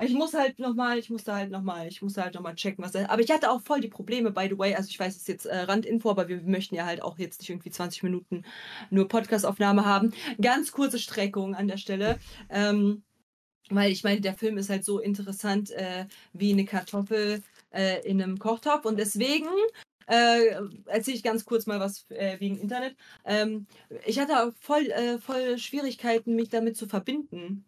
Ich muss halt nochmal, ich musste halt nochmal, ich musste halt nochmal checken, was da Aber ich hatte auch voll die Probleme, by the way. Also ich weiß, es ist jetzt äh, Randinfo, aber wir möchten ja halt auch jetzt nicht irgendwie 20 Minuten nur Podcastaufnahme haben. Ganz kurze Streckung an der Stelle. Ähm, weil ich meine, der Film ist halt so interessant äh, wie eine Kartoffel äh, in einem Kochtopf. Und deswegen äh, erzähle ich ganz kurz mal was äh, wegen Internet. Ähm, ich hatte auch voll, äh, voll Schwierigkeiten, mich damit zu verbinden.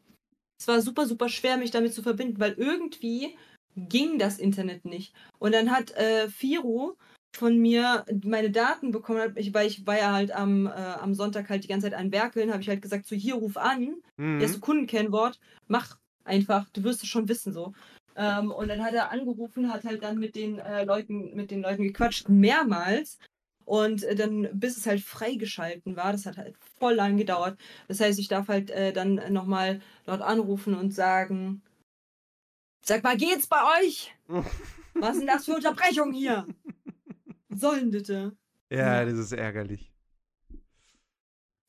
Es war super, super schwer, mich damit zu verbinden, weil irgendwie ging das Internet nicht. Und dann hat äh, Firu von mir meine Daten bekommen, weil ich war ja halt am, äh, am Sonntag halt die ganze Zeit an Werkeln, habe ich halt gesagt, so hier ruf an, Mhm. der ist so Kundenkennwort, mach einfach, du wirst es schon wissen so. Ähm, und dann hat er angerufen, hat halt dann mit den äh, Leuten, mit den Leuten gequatscht, mehrmals. Und äh, dann, bis es halt freigeschalten war, das hat halt voll lang gedauert. Das heißt, ich darf halt äh, dann nochmal dort anrufen und sagen, sag mal, geht's bei euch? Was sind das für Unterbrechungen hier? Was soll denn bitte? ja, das ist ärgerlich.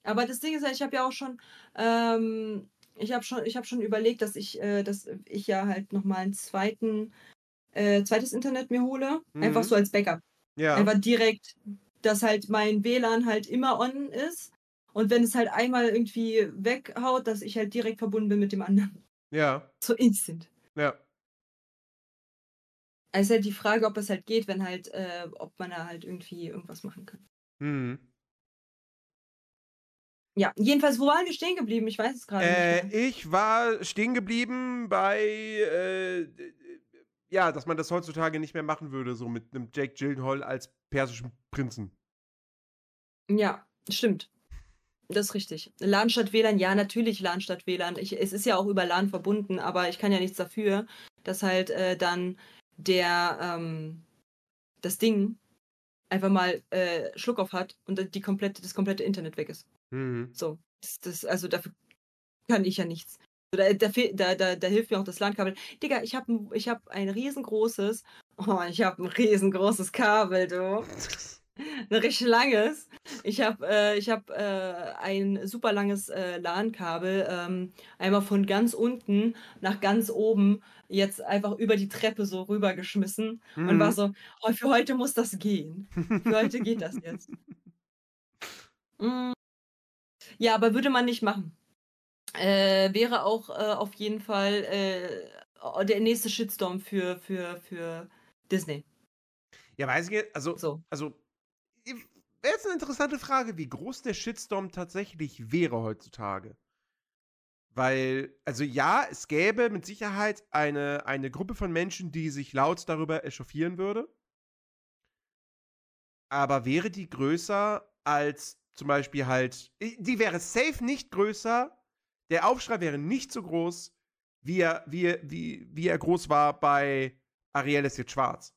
Aber das Ding ist ja, ich habe ja auch schon, ähm, ich habe schon, ich habe schon überlegt, dass ich, äh, dass ich ja halt nochmal einen zweiten, äh, zweites Internet mir hole. Einfach Mhm. so als Backup. Ja. Einfach direkt, dass halt mein WLAN halt immer on ist. Und wenn es halt einmal irgendwie weghaut, dass ich halt direkt verbunden bin mit dem anderen. Ja. So instant. Ja. Es ist halt die Frage, ob es halt geht, wenn halt, äh, ob man da halt irgendwie irgendwas machen kann. Hm. Ja, jedenfalls, wo waren wir stehen geblieben? Ich weiß es gerade Äh, nicht. Mehr. ich war stehen geblieben bei, äh, ja, dass man das heutzutage nicht mehr machen würde, so mit einem Jake Gyllenhaal als persischen Prinzen. Ja, stimmt. Das ist richtig. LAN statt WLAN, ja, natürlich LAN statt WLAN. Ich, es ist ja auch über LAN verbunden, aber ich kann ja nichts dafür, dass halt äh, dann der, ähm, das Ding einfach mal äh, Schluck auf hat und die komplette, das komplette Internet weg ist. Mhm. So, das, das, also dafür kann ich ja nichts. Da, da, da, da, hilft mir auch das LAN-Kabel. Digga, ich habe ein, ich hab ein riesengroßes, oh, ich habe ein riesengroßes Kabel, du. Ein richtig langes. Ich habe äh, ich hab, äh, ein super langes äh, LAN-Kabel, ähm, einmal von ganz unten nach ganz oben, jetzt einfach über die Treppe so rübergeschmissen und war Mhm. so, oh, für heute muss das gehen. Für heute geht das jetzt. Mm. Ja, aber würde man nicht machen. Äh, wäre auch äh, auf jeden Fall äh, der nächste Shitstorm für, für, für Disney. Ja, weiß ich also, So. also, wäre jetzt eine interessante Frage, wie groß der Shitstorm tatsächlich wäre heutzutage. Weil, also ja, es gäbe mit Sicherheit eine, eine Gruppe von Menschen, die sich laut darüber echauffieren würde. Aber wäre die größer als zum Beispiel halt, die wäre safe nicht größer, der Aufschrei wäre nicht so groß, wie er, wie, er- wie, wie er groß war bei Ariel ist jetzt schwarz.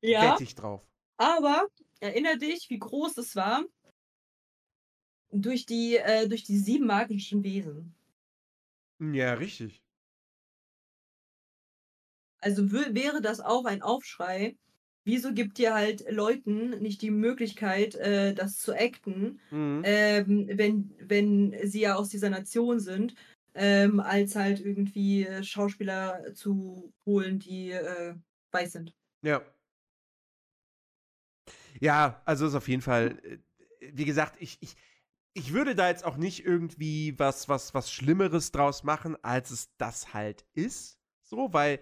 Ja, Wette ich drauf. aber erinnere dich, wie groß es war durch die, äh, durch die sieben magischen Wesen. Ja, richtig. Also wäre das auch ein Aufschrei. Wieso gibt ihr halt Leuten nicht die Möglichkeit, äh, das zu acten, Mhm. ähm, wenn, wenn sie ja aus dieser Nation sind, ähm, als halt irgendwie äh, Schauspieler zu holen, die äh, weiß sind. Ja. Ja, also ist auf jeden Fall, äh, wie gesagt, ich, ich, ich würde da jetzt auch nicht irgendwie was, was, was Schlimmeres draus machen, als es das halt ist. So, weil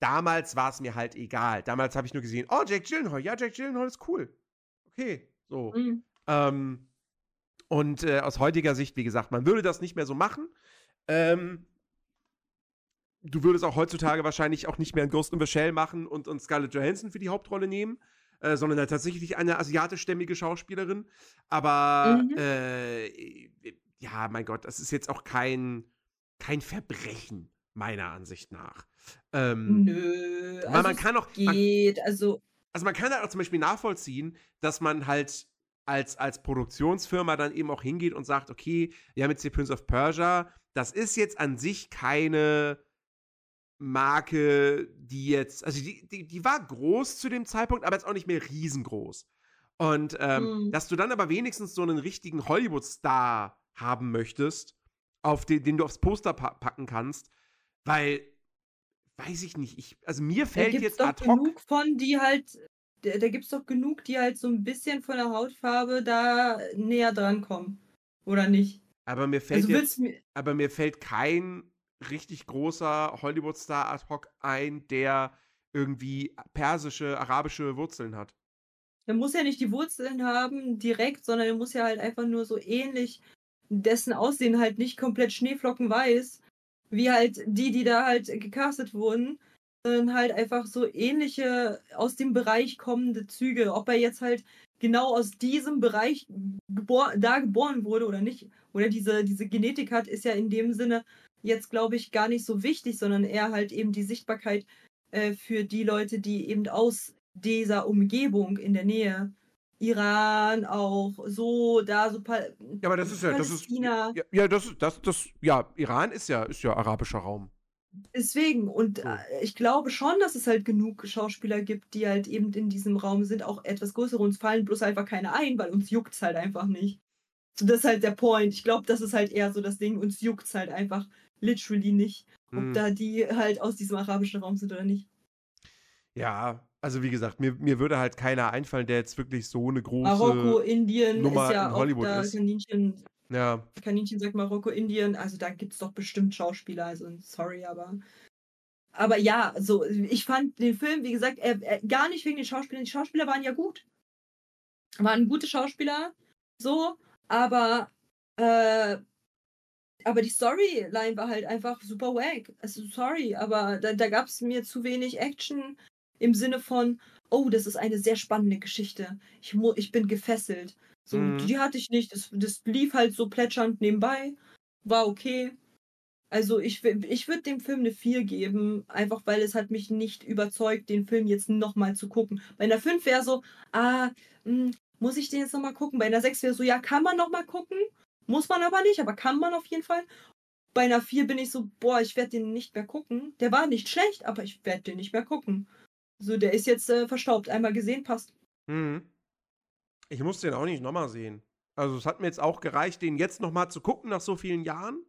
damals war es mir halt egal. Damals habe ich nur gesehen, oh, Jake Gyllenhaal, ja, Jake Gyllenhaal ist cool. Okay, so. Mhm. Ähm, und äh, aus heutiger Sicht, wie gesagt, man würde das nicht mehr so machen. Ähm, du würdest auch heutzutage wahrscheinlich auch nicht mehr ein Ghost in the Shell machen und, und Scarlett Johansson für die Hauptrolle nehmen, äh, sondern halt tatsächlich eine asiatischstämmige Schauspielerin. Aber Mhm. äh, ja, mein Gott, das ist jetzt auch kein, kein Verbrechen, meiner Ansicht nach. Ähm, Nö, weil also man kann auch, man, geht, also also man kann da auch zum Beispiel nachvollziehen, dass man halt als, als Produktionsfirma dann eben auch hingeht und sagt, okay, wir haben jetzt hier Prince of Persia, das ist jetzt an sich keine Marke, die jetzt, also die, die, die war groß zu dem Zeitpunkt, aber jetzt auch nicht mehr riesengroß. Und ähm, Mhm. dass du dann aber wenigstens so einen richtigen Hollywood-Star haben möchtest, auf den, den du aufs Poster pa packen kannst, weil, weiß ich nicht, ich, also mir da fällt gibt's jetzt doch ad hoc genug von, die halt, da, da gibt's doch genug, die halt so ein bisschen von der Hautfarbe da näher dran kommen. Oder nicht? Aber mir fällt Also jetzt, mir, aber mir fällt kein richtig großer Hollywood-Star ad hoc ein, der irgendwie persische, arabische Wurzeln hat. der muss ja nicht die Wurzeln haben direkt, sondern er muss ja halt einfach nur so ähnlich dessen Aussehen halt nicht komplett schneeflockenweiß, wie halt die, die da halt gecastet wurden, sondern halt einfach so ähnliche aus dem Bereich kommende Züge. Ob er jetzt halt genau aus diesem Bereich gebor da geboren wurde oder nicht, oder diese, diese Genetik hat, ist ja in dem Sinne jetzt, glaube ich, gar nicht so wichtig, sondern eher halt eben die Sichtbarkeit äh, für die Leute, die eben aus dieser Umgebung in der Nähe, Iran auch, so, da so Pal Ja, aber das ist ja, das ist, Palästina. ja, ja, das, das, das, ja, Iran ist ja, ist ja arabischer Raum. Deswegen, und äh, ich glaube schon, dass es halt genug Schauspieler gibt, die halt eben in diesem Raum sind, auch etwas größere. Uns fallen bloß einfach keine ein, weil uns juckt's halt einfach nicht. So, das ist halt der Point. Ich glaube, das ist halt eher so das Ding, uns juckt's halt einfach literally nicht, ob Hm. da die halt aus diesem arabischen Raum sind oder nicht. Ja, Also wie gesagt, mir, mir würde halt keiner einfallen, der jetzt wirklich so eine große. Marokko, Indien Nummer ist ja in auch Hollywood da, ist. Kaninchen, Ja, Kaninchen sagt Marokko, Indien, also da gibt es doch bestimmt Schauspieler, also sorry, aber. Aber ja, so, ich fand den Film, wie gesagt, äh, äh, gar nicht wegen den Schauspielern. Die Schauspieler waren ja gut. Waren gute Schauspieler, so, aber, äh, aber die Storyline war halt einfach super wack. Also sorry, aber da, da gab es mir zu wenig Action im Sinne von, oh, das ist eine sehr spannende Geschichte. Ich, mu ich bin gefesselt. So, Mhm. die hatte ich nicht. Das, das lief halt so plätschernd nebenbei. War okay. Also ich, ich würde dem Film eine 4 geben, einfach weil es hat mich nicht überzeugt, den Film jetzt nochmal zu gucken. Bei einer 5 wäre so, ah, mh, muss ich den jetzt nochmal gucken? Bei einer 6 wäre so, ja, kann man nochmal gucken. Muss man aber nicht, aber kann man auf jeden Fall. Bei einer 4 bin ich so, boah, ich werde den nicht mehr gucken. Der war nicht schlecht, aber ich werde den nicht mehr gucken. So, der ist jetzt äh, verstaubt. Einmal gesehen, passt. Mhm. Ich muss den auch nicht nochmal sehen. Also es hat mir jetzt auch gereicht, den jetzt nochmal zu gucken nach so vielen Jahren.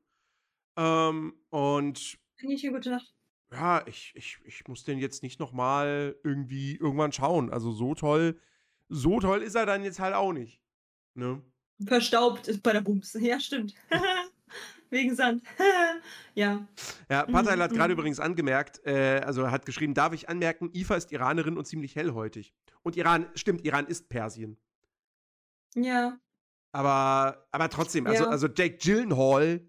Ähm, und Nicht eine gute Nacht. ja, ich, ich, ich muss den jetzt nicht nochmal irgendwie irgendwann schauen. Also so toll, so toll ist er dann jetzt halt auch nicht. Ne? Verstaubt ist bei der Bums. Ja, stimmt. Wegen Sand. ja. Ja, Patel hat Mhm, gerade mhm. übrigens angemerkt, äh, also hat geschrieben, darf ich anmerken, Ifa ist Iranerin und ziemlich hellhäutig. Und Iran, stimmt, Iran ist Persien. Ja. Aber, aber trotzdem, also, Ja. also Jake Gyllenhaal,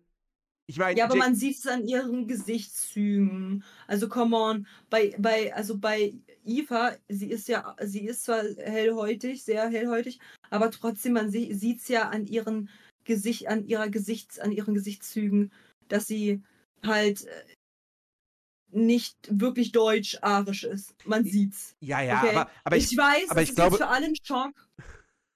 ich meine, Ja, aber Jake, man sieht es an ihren Gesichtszügen. Also come on, bei bei also bei Eva, sie ist ja sie ist zwar hellhäutig, sehr hellhäutig, aber trotzdem man sie, sieht es ja an ihren Gesicht an ihrer Gesichts an ihren Gesichtszügen, dass sie halt äh, nicht wirklich deutsch-arisch ist. Man sieht's. ja, ja, okay. aber, aber ich, ich, weiß, aber es ich ist glaube- jetzt für alle ein Schock,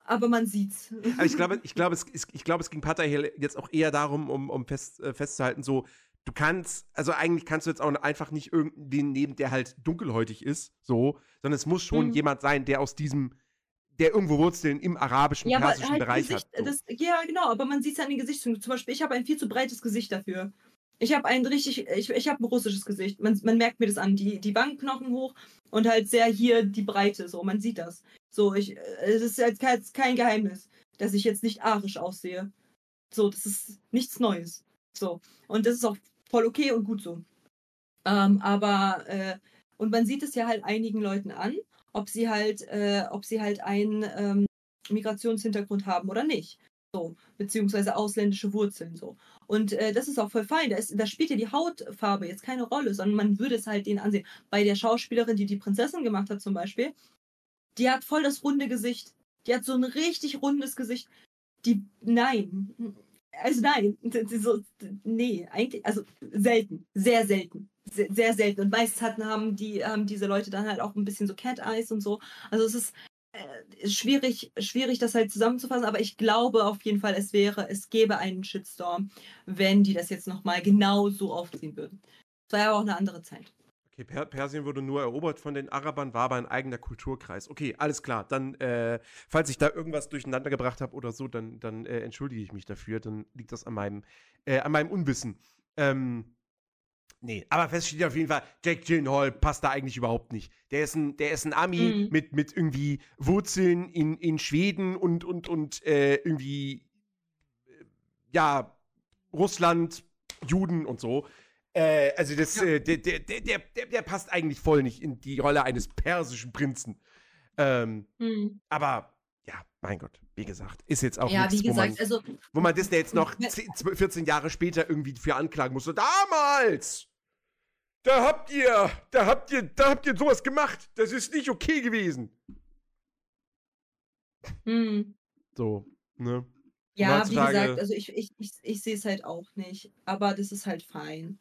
aber man sieht's. aber ich glaube, ich glaube, es, ist- ich glaube, es ging Patel jetzt auch eher darum, um, um fest, äh, festzuhalten, so, du kannst, also eigentlich kannst du jetzt auch einfach nicht irgendeinen nehmen, der halt dunkelhäutig ist, so, sondern es muss schon Mhm. jemand sein, der aus diesem, der irgendwo Wurzeln im arabischen, Ja, persischen halt Bereich Gesicht, hat. So. das, ja, genau, aber man sieht es an den Gesichtszügen. Zum Beispiel, ich habe ein viel zu breites Gesicht dafür. Ich habe ein richtig, ich, ich habe ein russisches Gesicht. Man, man merkt mir das an. Die, die Wangenknochen hoch und halt sehr hier die Breite, so, man sieht das. So, ich, äh, es ist jetzt kein, kein Geheimnis, dass ich jetzt nicht arisch aussehe. So, das ist nichts Neues. So. Und das ist auch voll okay und gut so. Ähm, aber, äh, und man sieht es ja halt einigen Leuten an, ob sie halt, äh, ob sie halt einen ähm, Migrationshintergrund haben oder nicht. So, beziehungsweise ausländische Wurzeln so. Und äh, das ist auch voll fein. Da, ist, da spielt ja die Hautfarbe jetzt keine Rolle, sondern man würde es halt denen ansehen. Bei der Schauspielerin, die die Prinzessin gemacht hat zum Beispiel, die hat voll das runde Gesicht. Die hat so ein richtig rundes Gesicht. Die, nein. Also nein. So, nee, eigentlich, also selten. Sehr selten. Sehr, sehr selten. Und meist hatten, haben, die, haben diese Leute dann halt auch ein bisschen so Cat Eyes und so. Also es ist äh, schwierig, schwierig, das halt zusammenzufassen, aber ich glaube auf jeden Fall, es wäre, es gäbe einen Shitstorm, wenn die das jetzt nochmal genau so aufziehen würden. Es war ja auch eine andere Zeit. Okay, per Persien wurde nur erobert von den Arabern, war aber ein eigener Kulturkreis. Okay, alles klar. Dann, äh, falls ich da irgendwas durcheinander gebracht habe oder so, dann, dann äh, entschuldige ich mich dafür. Dann liegt das an meinem, äh, an meinem Unwissen. Ähm, nee, aber fest steht auf jeden Fall, Jack Gyllenhaal passt da eigentlich überhaupt nicht. Der ist ein, der ist ein Ami Mhm. mit, mit irgendwie Wurzeln in, in Schweden und, und, und äh, irgendwie, äh, ja, Russland, Juden und so. Äh, also das, Ja. äh, der, der, der, der, der, passt eigentlich voll nicht in die Rolle eines persischen Prinzen. Ähm, aber ja, mein Gott, wie gesagt, ist jetzt auch ja, nichts, wie wo, man, gesagt, also wo man Disney jetzt noch Ja. 10, 12, 14 Jahre später irgendwie für anklagen muss. So, damals! Da habt ihr, da habt ihr, da habt ihr sowas gemacht. Das ist nicht okay gewesen. hm. So, ne? Ja, wie gesagt, also ich, ich, ich, ich sehe es halt auch nicht. Aber das ist halt fein.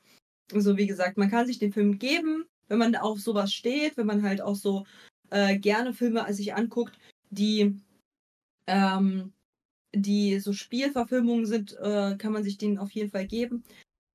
Also wie gesagt, man kann sich den Film geben, wenn man auf sowas steht, wenn man halt auch so äh, gerne Filme sich anguckt, die, ähm, die so Spielverfilmungen sind, äh, kann man sich den auf jeden Fall geben.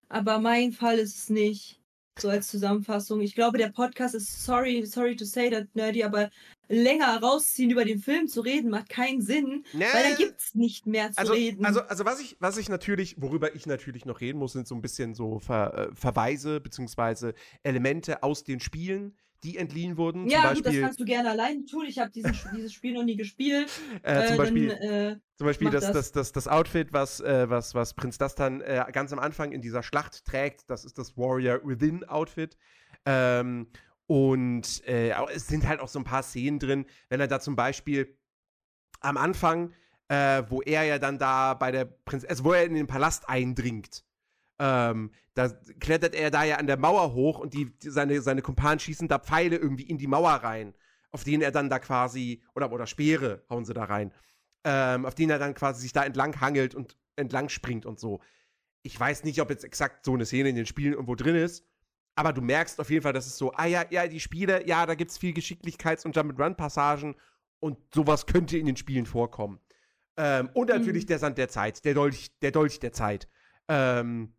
Aber mein Fall ist es nicht. So als Zusammenfassung. Ich glaube, der Podcast ist sorry, sorry to say that nerdy, aber länger rausziehen, über den Film zu reden, macht keinen Sinn, Nee, weil da gibt's nicht mehr zu also, reden. also, also was ich, was ich natürlich, worüber ich natürlich noch reden muss, sind so ein bisschen so Ver, äh, Verweise beziehungsweise Elemente aus den Spielen, die entliehen wurden. ja, zum gut, das Beispiel, kannst du gerne alleine tun. Ich habe dieses Spiel noch nie gespielt. äh, zum Äh, Beispiel, dann, äh, zum Beispiel das. das. Das, das, Outfit, was, äh, was, was Prinz Dastan äh, ganz am Anfang in dieser Schlacht trägt, das ist das Warrior Within Outfit. Ähm, und äh, es sind halt auch so ein paar Szenen drin, wenn er da zum Beispiel am Anfang, äh, wo er ja dann da bei der Prinzessin, also wo er in den Palast eindringt, ähm, da klettert er da ja an der Mauer hoch und die, die, seine, seine Kumpanen schießen da Pfeile irgendwie in die Mauer rein, auf denen er dann da quasi, oder, oder Speere hauen sie da rein, ähm, auf denen er dann quasi sich da entlang hangelt und entlang springt und so. Ich weiß nicht, ob jetzt exakt so eine Szene in den Spielen irgendwo drin ist, aber du merkst auf jeden Fall, dass es so, ah ja, ja, die Spiele, ja, da gibt es viel Geschicklichkeits- und Jump-and-Run-Passagen und sowas könnte in den Spielen vorkommen. Ähm, und natürlich Mhm. der Sand der Zeit, der Dolch, der Dolch der Zeit. Ähm,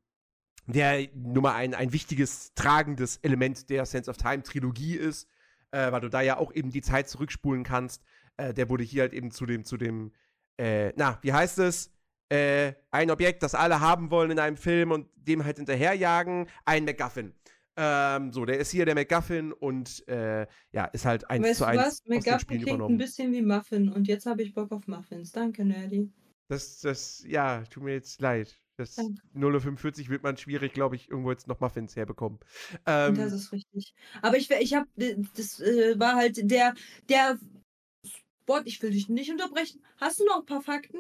der Nummer ein, ein wichtiges, tragendes Element der Sense of Time Trilogie ist, äh, weil du da ja auch eben die Zeit zurückspulen kannst. Äh, der wurde hier halt eben zu dem, zu dem, äh, na, wie heißt es? Äh, ein Objekt, das alle haben wollen in einem Film und dem halt hinterherjagen, ein MacGuffin. Ähm, so, der ist hier der MacGuffin und äh, ja, ist halt eins weißt zu du eins was? McGuffin klingt ein übernommen. bisschen wie Muffin und jetzt habe ich Bock auf Muffins. Danke, Nerdy. Das, das, ja, tut mir jetzt leid. Das Danke. 0.45 wird man schwierig, glaube ich, irgendwo jetzt noch Muffins herbekommen. Ähm, das ist richtig. Aber ich, ich habe, das äh, war halt der, der Spot, ich will dich nicht unterbrechen. Hast du noch ein paar Fakten?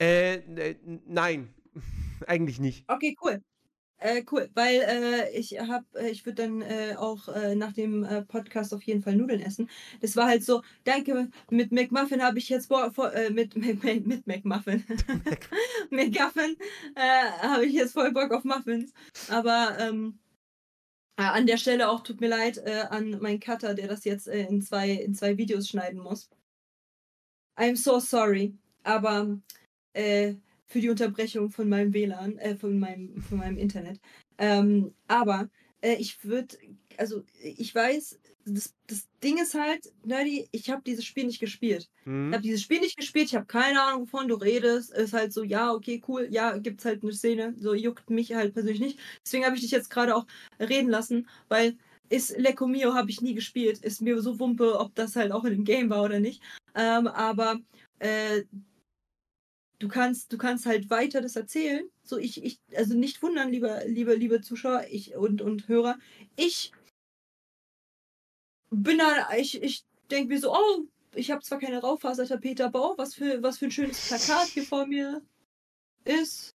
Äh, n- nein, eigentlich nicht. Okay, cool. Äh, cool, weil äh, ich hab, äh, ich würde dann äh, auch äh, nach dem Podcast auf jeden Fall Nudeln essen. Das war halt so, danke, mit McMuffin habe ich jetzt vor, vor, mit, mit, mit McMuffin. McGuffin habe ich jetzt voll Bock auf Muffins. Aber ähm, äh, an der Stelle auch tut mir leid an meinen Cutter, der das jetzt in, zwei, in zwei Videos schneiden muss. I'm so sorry. Aber für die Unterbrechung von meinem WLAN, äh, von meinem, von meinem Internet. Ähm, aber äh, ich würde, also ich weiß, das, das Ding ist halt, Nerdy, ich habe dieses Spiel nicht gespielt. Ich Hm? habe dieses Spiel nicht gespielt, ich habe keine Ahnung, wovon du redest. Ist halt so, ja, okay, cool, ja, gibt's halt eine Szene, so juckt mich halt persönlich nicht. Deswegen habe ich dich jetzt gerade auch reden lassen, weil ist Lecco Mio habe ich nie gespielt. Ist mir so wumpe, ob das halt auch in dem Game war oder nicht. Ähm, aber äh, du kannst, du kannst halt weiter das erzählen. So, ich, ich, also nicht wundern, liebe, liebe, liebe Zuschauer ich, und, und Hörer. Ich bin da, ich, ich denke mir so, oh, ich habe zwar keine Raufasertapete, aber oh, was für, was für ein schönes Plakat hier vor mir ist.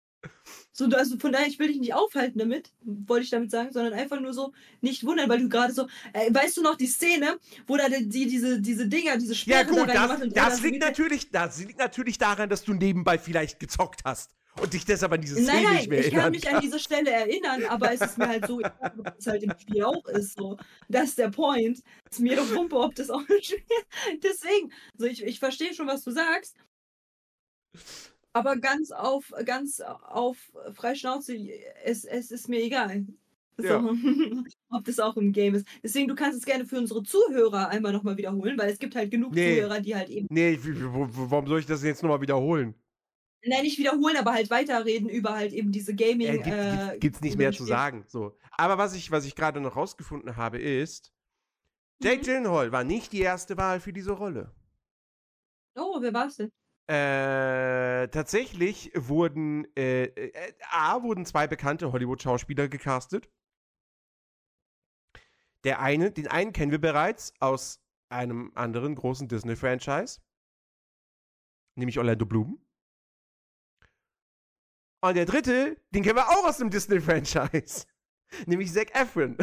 So, also von daher, ich will dich nicht aufhalten damit, wollte ich damit sagen, sondern einfach nur so nicht wundern, weil du gerade so, äh, weißt du noch die Szene, wo da die, die diese, diese Dinger, diese Ja Sperre gut, da das, und das, so liegt natürlich, das liegt natürlich daran, dass du nebenbei vielleicht gezockt hast und dich deshalb an diese Szene Nein, nein, nicht mehr ich kann erinnern mich an diese Stelle erinnern, aber es ist mir halt so, ob es halt im Spiel auch ist. So. Das ist der Point. Ist mir doch Wumpe, ob das auch im Spiel Deswegen, so ich, ich verstehe schon, was du sagst. Aber ganz auf, ganz auf Freischnauze, es, es ist mir egal. So, Ja. ob das auch im Game ist. Deswegen, du kannst es gerne für unsere Zuhörer einmal nochmal wiederholen, weil es gibt halt genug Nee. Zuhörer, die halt eben, Nee, warum soll ich das jetzt nochmal wiederholen? nein, nicht wiederholen, aber halt weiterreden über halt eben diese Gaming. Äh, gibt, äh, gibt, gibt's nicht mehr zu sagen. So. Aber was ich, was ich gerade noch rausgefunden habe, ist, Jake Mhm. Gyllenhaal war nicht die erste Wahl für diese Rolle. Oh, wer war's denn? Äh, tatsächlich wurden, äh, äh, A, wurden zwei bekannte Hollywood-Schauspieler gecastet. Der eine, den einen kennen wir bereits aus einem anderen großen Disney-Franchise. Nämlich Orlando Bloom. Und der dritte, den kennen wir auch aus dem Disney-Franchise. nämlich Zac Efron.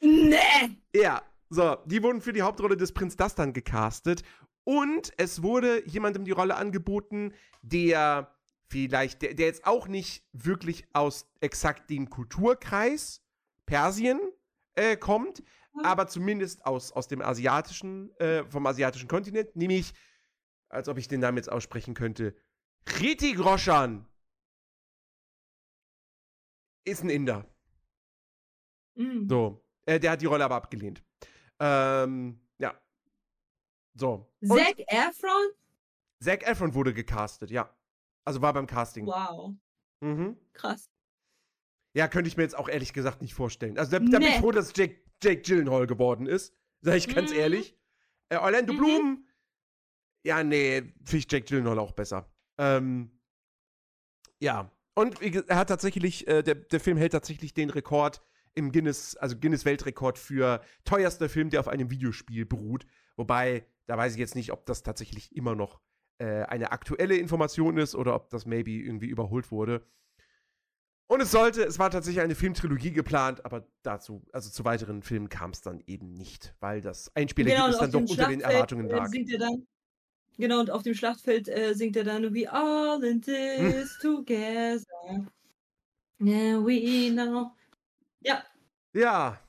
Nee! Ja, so, die wurden für die Hauptrolle des Prinz Dastan gecastet und es wurde jemandem die Rolle angeboten, der vielleicht, der, der jetzt auch nicht wirklich aus exakt dem Kulturkreis Persien äh, kommt, Mhm. aber zumindest aus, aus dem asiatischen, äh, vom asiatischen Kontinent, nämlich, als ob ich den Namen jetzt aussprechen könnte, Hrithik Roshan ist ein Inder. Mm. So, äh, der hat die Rolle aber abgelehnt. Ähm, ja. So. Und Zac Efron? Zac Efron wurde gecastet, ja. Also war beim Casting. Wow, Mhm. krass. Ja, könnte ich mir jetzt auch ehrlich gesagt nicht vorstellen. Also da, da bin ich Nee. froh, dass Jake, Jake Gyllenhaal geworden ist. Sag ich ganz Mhm. ehrlich. Äh, Orlando Mhm. Bloom. Ja, nee, finde ich Jake Gyllenhaal auch besser. Ähm, ja. Und er hat tatsächlich, äh, der, der Film hält tatsächlich den Rekord im Guinness, also Guinness Weltrekord für teuerster Film, der auf einem Videospiel beruht. Wobei, da weiß ich jetzt nicht, ob das tatsächlich immer noch äh, eine aktuelle Information ist oder ob das maybe irgendwie überholt wurde. Und es sollte, es war tatsächlich eine Filmtrilogie geplant, aber dazu, also zu weiteren Filmen kam es dann eben nicht, weil das Einspielergebnis Genau, dann doch unter den Erwartungen äh, lag. Er dann, genau, und auf dem Schlachtfeld äh, singt er dann We all in this together. Yeah, we know. Ja, Ja.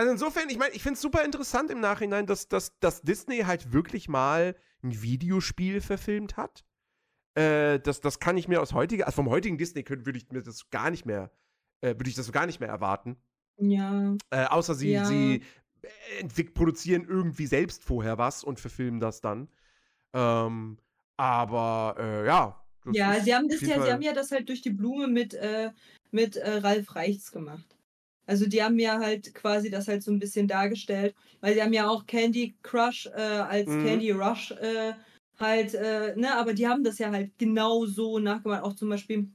Also insofern, ich meine, ich finde es super interessant im Nachhinein, dass, dass, dass Disney halt wirklich mal ein Videospiel verfilmt hat. Äh, das, das kann ich mir aus heutiger, also vom heutigen Disney würde ich mir das gar nicht mehr, äh, würde ich das gar nicht mehr erwarten. ja. Äh, außer sie, Ja. sie äh, produzieren irgendwie selbst vorher was und verfilmen das dann. Ähm, aber äh, ja. Ja, sie haben das ja, sie Fall- haben ja das halt durch die Blume mit, äh, mit äh, Ralf Reichts gemacht. Also die haben ja halt quasi das halt so ein bisschen dargestellt, weil sie haben ja auch Candy Crush äh, als Mhm. Candy Rush äh, halt, äh, ne, aber die haben das ja halt genau so nachgemacht. Auch zum Beispiel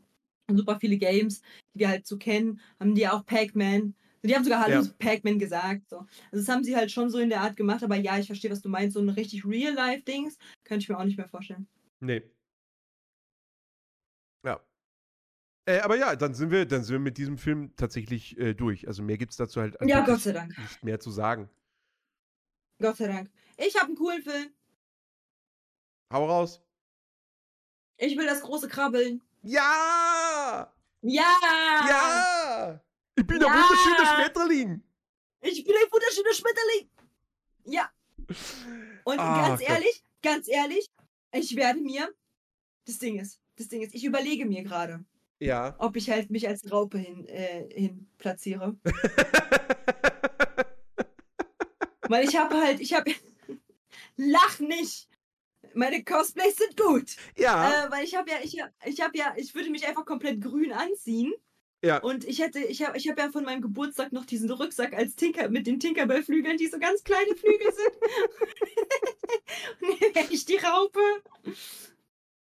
super viele Games, die wir halt so kennen, haben die ja auch Pac-Man. Die haben sogar Hallo Ja. Pac-Man gesagt. So. Also das haben sie halt schon so in der Art gemacht, aber ja, ich verstehe, was du meinst. So ein richtig Real-Life-Dings könnte ich mir auch nicht mehr vorstellen. Nee. Äh, aber ja, dann sind wir, dann sind wir mit diesem Film tatsächlich äh, durch. Also mehr gibt es dazu halt Ja, Gott sei Dank. nicht mehr zu sagen. Gott sei Dank. Ich habe einen coolen Film. Hau raus. Ich will das große Krabbeln. Ja! Ja! Ja! Ich bin Ja! der wunderschöne Schmetterling. Ich bin ein wunderschöner Schmetterling. Ja. Und Ah, ganz Gott. ehrlich, ganz ehrlich, ich werde mir. Das Ding ist, das Ding ist, ich überlege mir gerade, Ja. ob ich halt mich als Raupe hin, äh, hin platziere. Weil ich habe halt, ich habe. Lach nicht! Meine Cosplays sind gut. ja. Äh, weil ich habe ja, ich, ich habe ja, ich würde mich einfach komplett grün anziehen. Ja. Und ich hätte, ich habe ich hab ja von meinem Geburtstag noch diesen Rucksack als Tinker mit den Tinkerbell-Flügeln, die so ganz kleine Flügel sind. Und dann wäre ich die Raupe.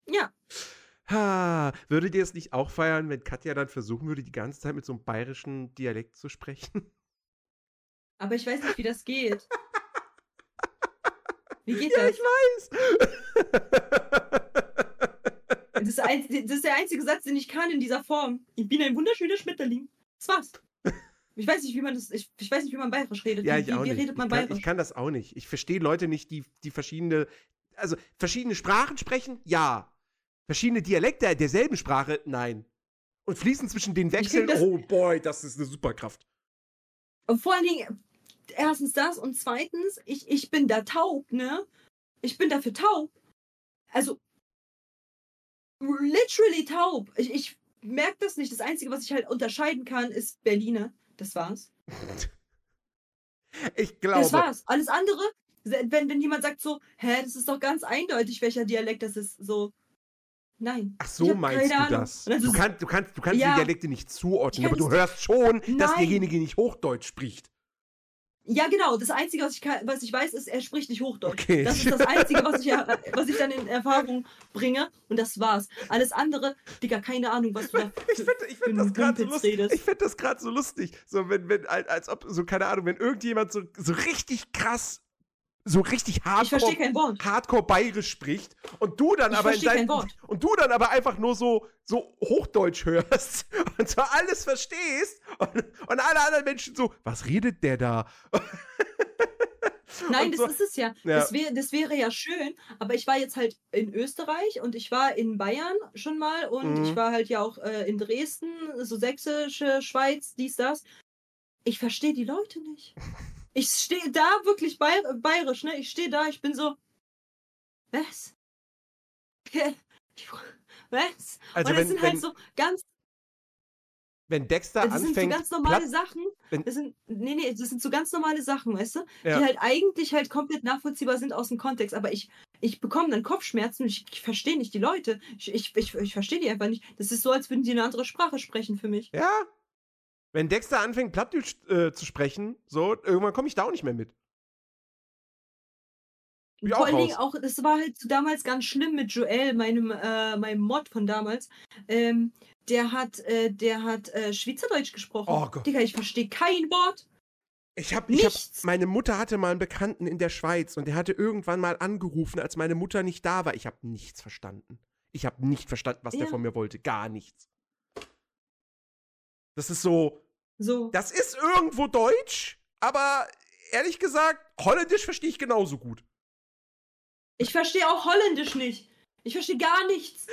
Ja, Ha, würdet ihr es nicht auch feiern, wenn Katja dann versuchen würde, die ganze Zeit mit so einem bayerischen Dialekt zu sprechen? aber ich weiß nicht, wie das geht. Wie geht ja, das? ich weiß. Das ist, ein, das ist der einzige Satz, den ich kann in dieser Form. Ich bin ein wunderschöner Schmetterling. Das war's. Ich weiß nicht, wie man das. Ich, ich weiß nicht, wie man bayerisch redet. ja, wie, ich wie, auch wie nicht. redet man ich, kann, bayerisch? ich kann das auch nicht. Ich verstehe Leute nicht, die, die verschiedene, also verschiedene Sprachen sprechen, ja. Verschiedene Dialekte derselben Sprache, nein. Und fließen zwischen den Wechseln, oh boy, das ist eine Superkraft. Und vor allen Dingen, erstens das und zweitens, ich, ich bin da taub, ne? Ich bin dafür taub. Also, literally taub. Ich, ich merke das nicht. Das Einzige, was ich halt unterscheiden kann, ist Berliner. Das war's. Ich glaube. Das war's. Alles andere, wenn, wenn jemand sagt so, hä, das ist doch ganz eindeutig, welcher Dialekt das ist, so, nein. Ach so meinst du das? Du, kannst, du kannst, du kannst Ja. die Dialekte nicht zuordnen, aber du hörst schon, dass Nein. derjenige nicht Hochdeutsch spricht. Ja, genau. Das Einzige, was ich, kann, was ich weiß, ist, er spricht nicht Hochdeutsch. Okay. Das ist das Einzige, was ich, ja- was ich dann in Erfahrung bringe. Und das war's. Alles andere, Digga, keine Ahnung, was du da Ich finde ich find das gerade so lustig. redest. Ich finde das gerade so lustig. So, wenn, wenn, als, als ob, so, keine Ahnung, wenn irgendjemand so, so richtig krass, so richtig hardcore, hardcore bayerisch spricht und du dann Ich aber in Wort. und du dann aber einfach nur so, so Hochdeutsch hörst und zwar alles verstehst und, und alle anderen Menschen so, was redet der da? Nein, Und das so, ist es ja. Ja. Das, wär, das wäre ja schön, aber ich war jetzt halt in Österreich und ich war in Bayern schon mal und Mhm. ich war halt ja auch äh, in Dresden, so sächsische Schweiz, dies, das. Ich verstehe die Leute nicht. Ich stehe da wirklich bay bayerisch, ne? Ich stehe da, ich bin so. Was? Was? Also und es wenn, sind wenn, halt so ganz. Wenn Dexter Das sind so anfängt, ganz normale platt, Sachen. wenn- Das sind, nee, nee, das sind so ganz normale Sachen, weißt du? Ja. Die halt eigentlich halt komplett nachvollziehbar sind aus dem Kontext. Aber ich, ich bekomme dann Kopfschmerzen und ich, ich verstehe nicht die Leute. Ich, ich, ich, ich verstehe die einfach nicht. Das ist so, als würden die eine andere Sprache sprechen für mich. ja, wenn Dexter anfängt, Plattdeutsch äh, zu sprechen, so, irgendwann komme ich da auch nicht mehr mit. Bin Vor auch allen Dingen auch, das war halt so damals ganz schlimm mit Joel, meinem, äh, meinem Mod von damals. Ähm, der hat, äh, der hat äh, Schweizerdeutsch gesprochen. Oh Gott. Digga, ich verstehe kein Wort. Ich hab, ich hab, Nichts. meine Mutter hatte mal einen Bekannten in der Schweiz und der hatte irgendwann mal angerufen, als meine Mutter nicht da war. Ich habe nichts verstanden. Ich habe nicht verstanden, was der Ja. von mir wollte. Gar nichts. Das ist so, So. das ist irgendwo Deutsch, aber ehrlich gesagt, Holländisch verstehe ich genauso gut. Ich verstehe auch Holländisch nicht. Ich verstehe gar nichts.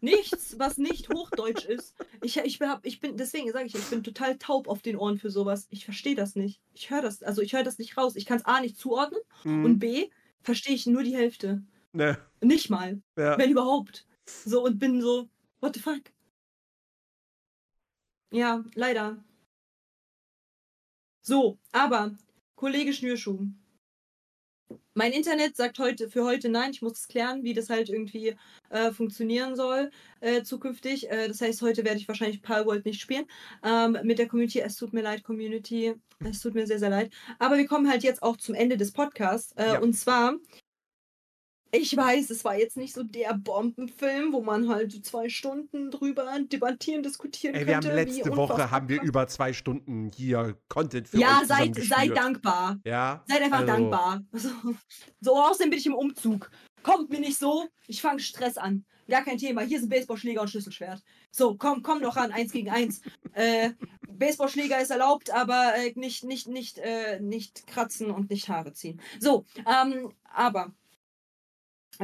Nichts, was nicht Hochdeutsch ist. Ich, ich, hab, ich bin, deswegen sage ich, ich bin total taub auf den Ohren für sowas. Ich verstehe das nicht. Ich höre das, also ich höre das nicht raus. Ich kann es A nicht zuordnen Hm, und B verstehe ich nur die Hälfte. ne, Nicht mal, ja. wenn überhaupt. So und bin so, what the fuck? Ja, leider. So, aber, Kollege Schnürschuh. Mein Internet sagt heute für heute nein. Ich muss es klären, wie das halt irgendwie äh, funktionieren soll äh, zukünftig. Äh, das heißt, heute werde ich wahrscheinlich Palworld nicht spielen ähm, mit der Community. Es tut mir leid, Community. Es tut mir sehr, sehr leid. Aber wir kommen halt jetzt auch zum Ende des Podcasts. Äh, Ja. Und zwar, ich weiß, es war jetzt nicht so der Bombenfilm, wo man halt so zwei Stunden drüber debattieren, diskutieren Ey, wir haben könnte. letzte Woche haben wir über zwei Stunden hier Content für Ja, euch seid, seid dankbar. Ja. Seid einfach also, dankbar. So, so, außerdem bin ich im Umzug. Kommt mir nicht so, ich fange Stress an. Gar kein Thema. Hier sind Baseballschläger und Schlüsselschwert. So, komm, komm doch ran, eins gegen eins. Äh, Baseballschläger ist erlaubt, aber äh, nicht, nicht, nicht, äh, nicht kratzen und nicht Haare ziehen. So, ähm, aber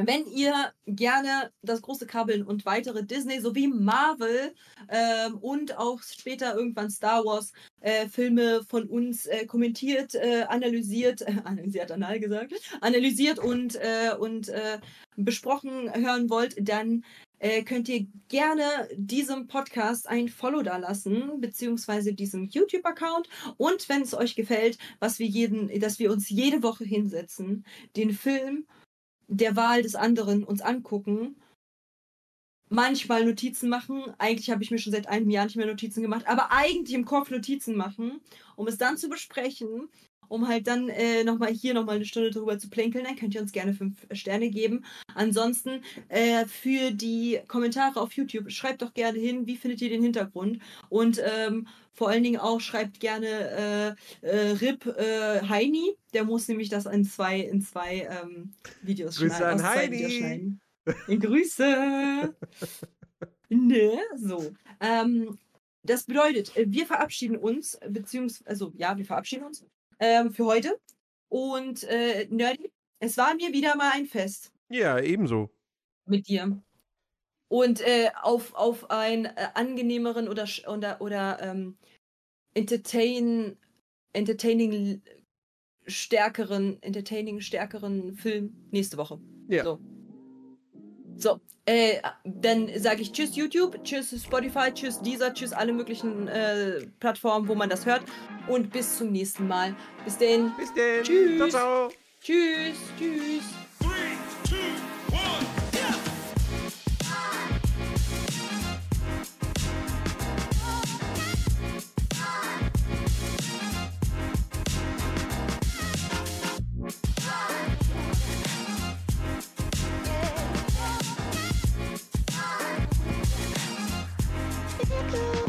wenn ihr gerne das große Krabbeln und weitere Disney sowie Marvel ähm, und auch später irgendwann Star Wars äh, Filme von uns äh, kommentiert, äh, analysiert, analysiert, anal gesagt, analysiert und, äh, und äh, besprochen hören wollt, dann äh, könnt ihr gerne diesem Podcast ein Follow da lassen, beziehungsweise diesem YouTube-Account. Und wenn es euch gefällt, was wir jeden, dass wir uns jede Woche hinsetzen, den Film der Wahl des anderen uns angucken, manchmal Notizen machen. Eigentlich habe ich mir schon seit einem Jahr nicht mehr Notizen gemacht, aber eigentlich im Kopf Notizen machen, um es dann zu besprechen, um halt dann äh, nochmal hier nochmal eine Stunde drüber zu plänkeln. Dann könnt ihr uns gerne fünf Sterne geben. Ansonsten äh, für die Kommentare auf YouTube, schreibt doch gerne hin, wie findet ihr den Hintergrund und ähm, vor allen Dingen auch schreibt gerne äh, äh, Rip äh, Heini, der muss nämlich das in zwei, in zwei ähm, Videos Grüße schneiden. an Heini. Videos schneiden. Grüße! ne, so. Ähm, das bedeutet, äh, wir verabschieden uns, beziehungsweise, also ja, wir verabschieden uns ähm, für heute. Und äh, Nerdy, es war mir wieder mal ein Fest Ja, ebenso. mit dir. Und äh, auf, auf einen äh, angenehmeren oder, oder, oder ähm, entertain, entertaining stärkeren, entertaining stärkeren Film nächste Woche. Ja. So. So, äh, dann sage ich Tschüss YouTube, Tschüss Spotify, Tschüss Deezer, Tschüss alle möglichen äh, Plattformen, wo man das hört. Und bis zum nächsten Mal. Bis denn. Bis denn. Tschüss. Ciao, ciao. Tschüss. Tschüss. go.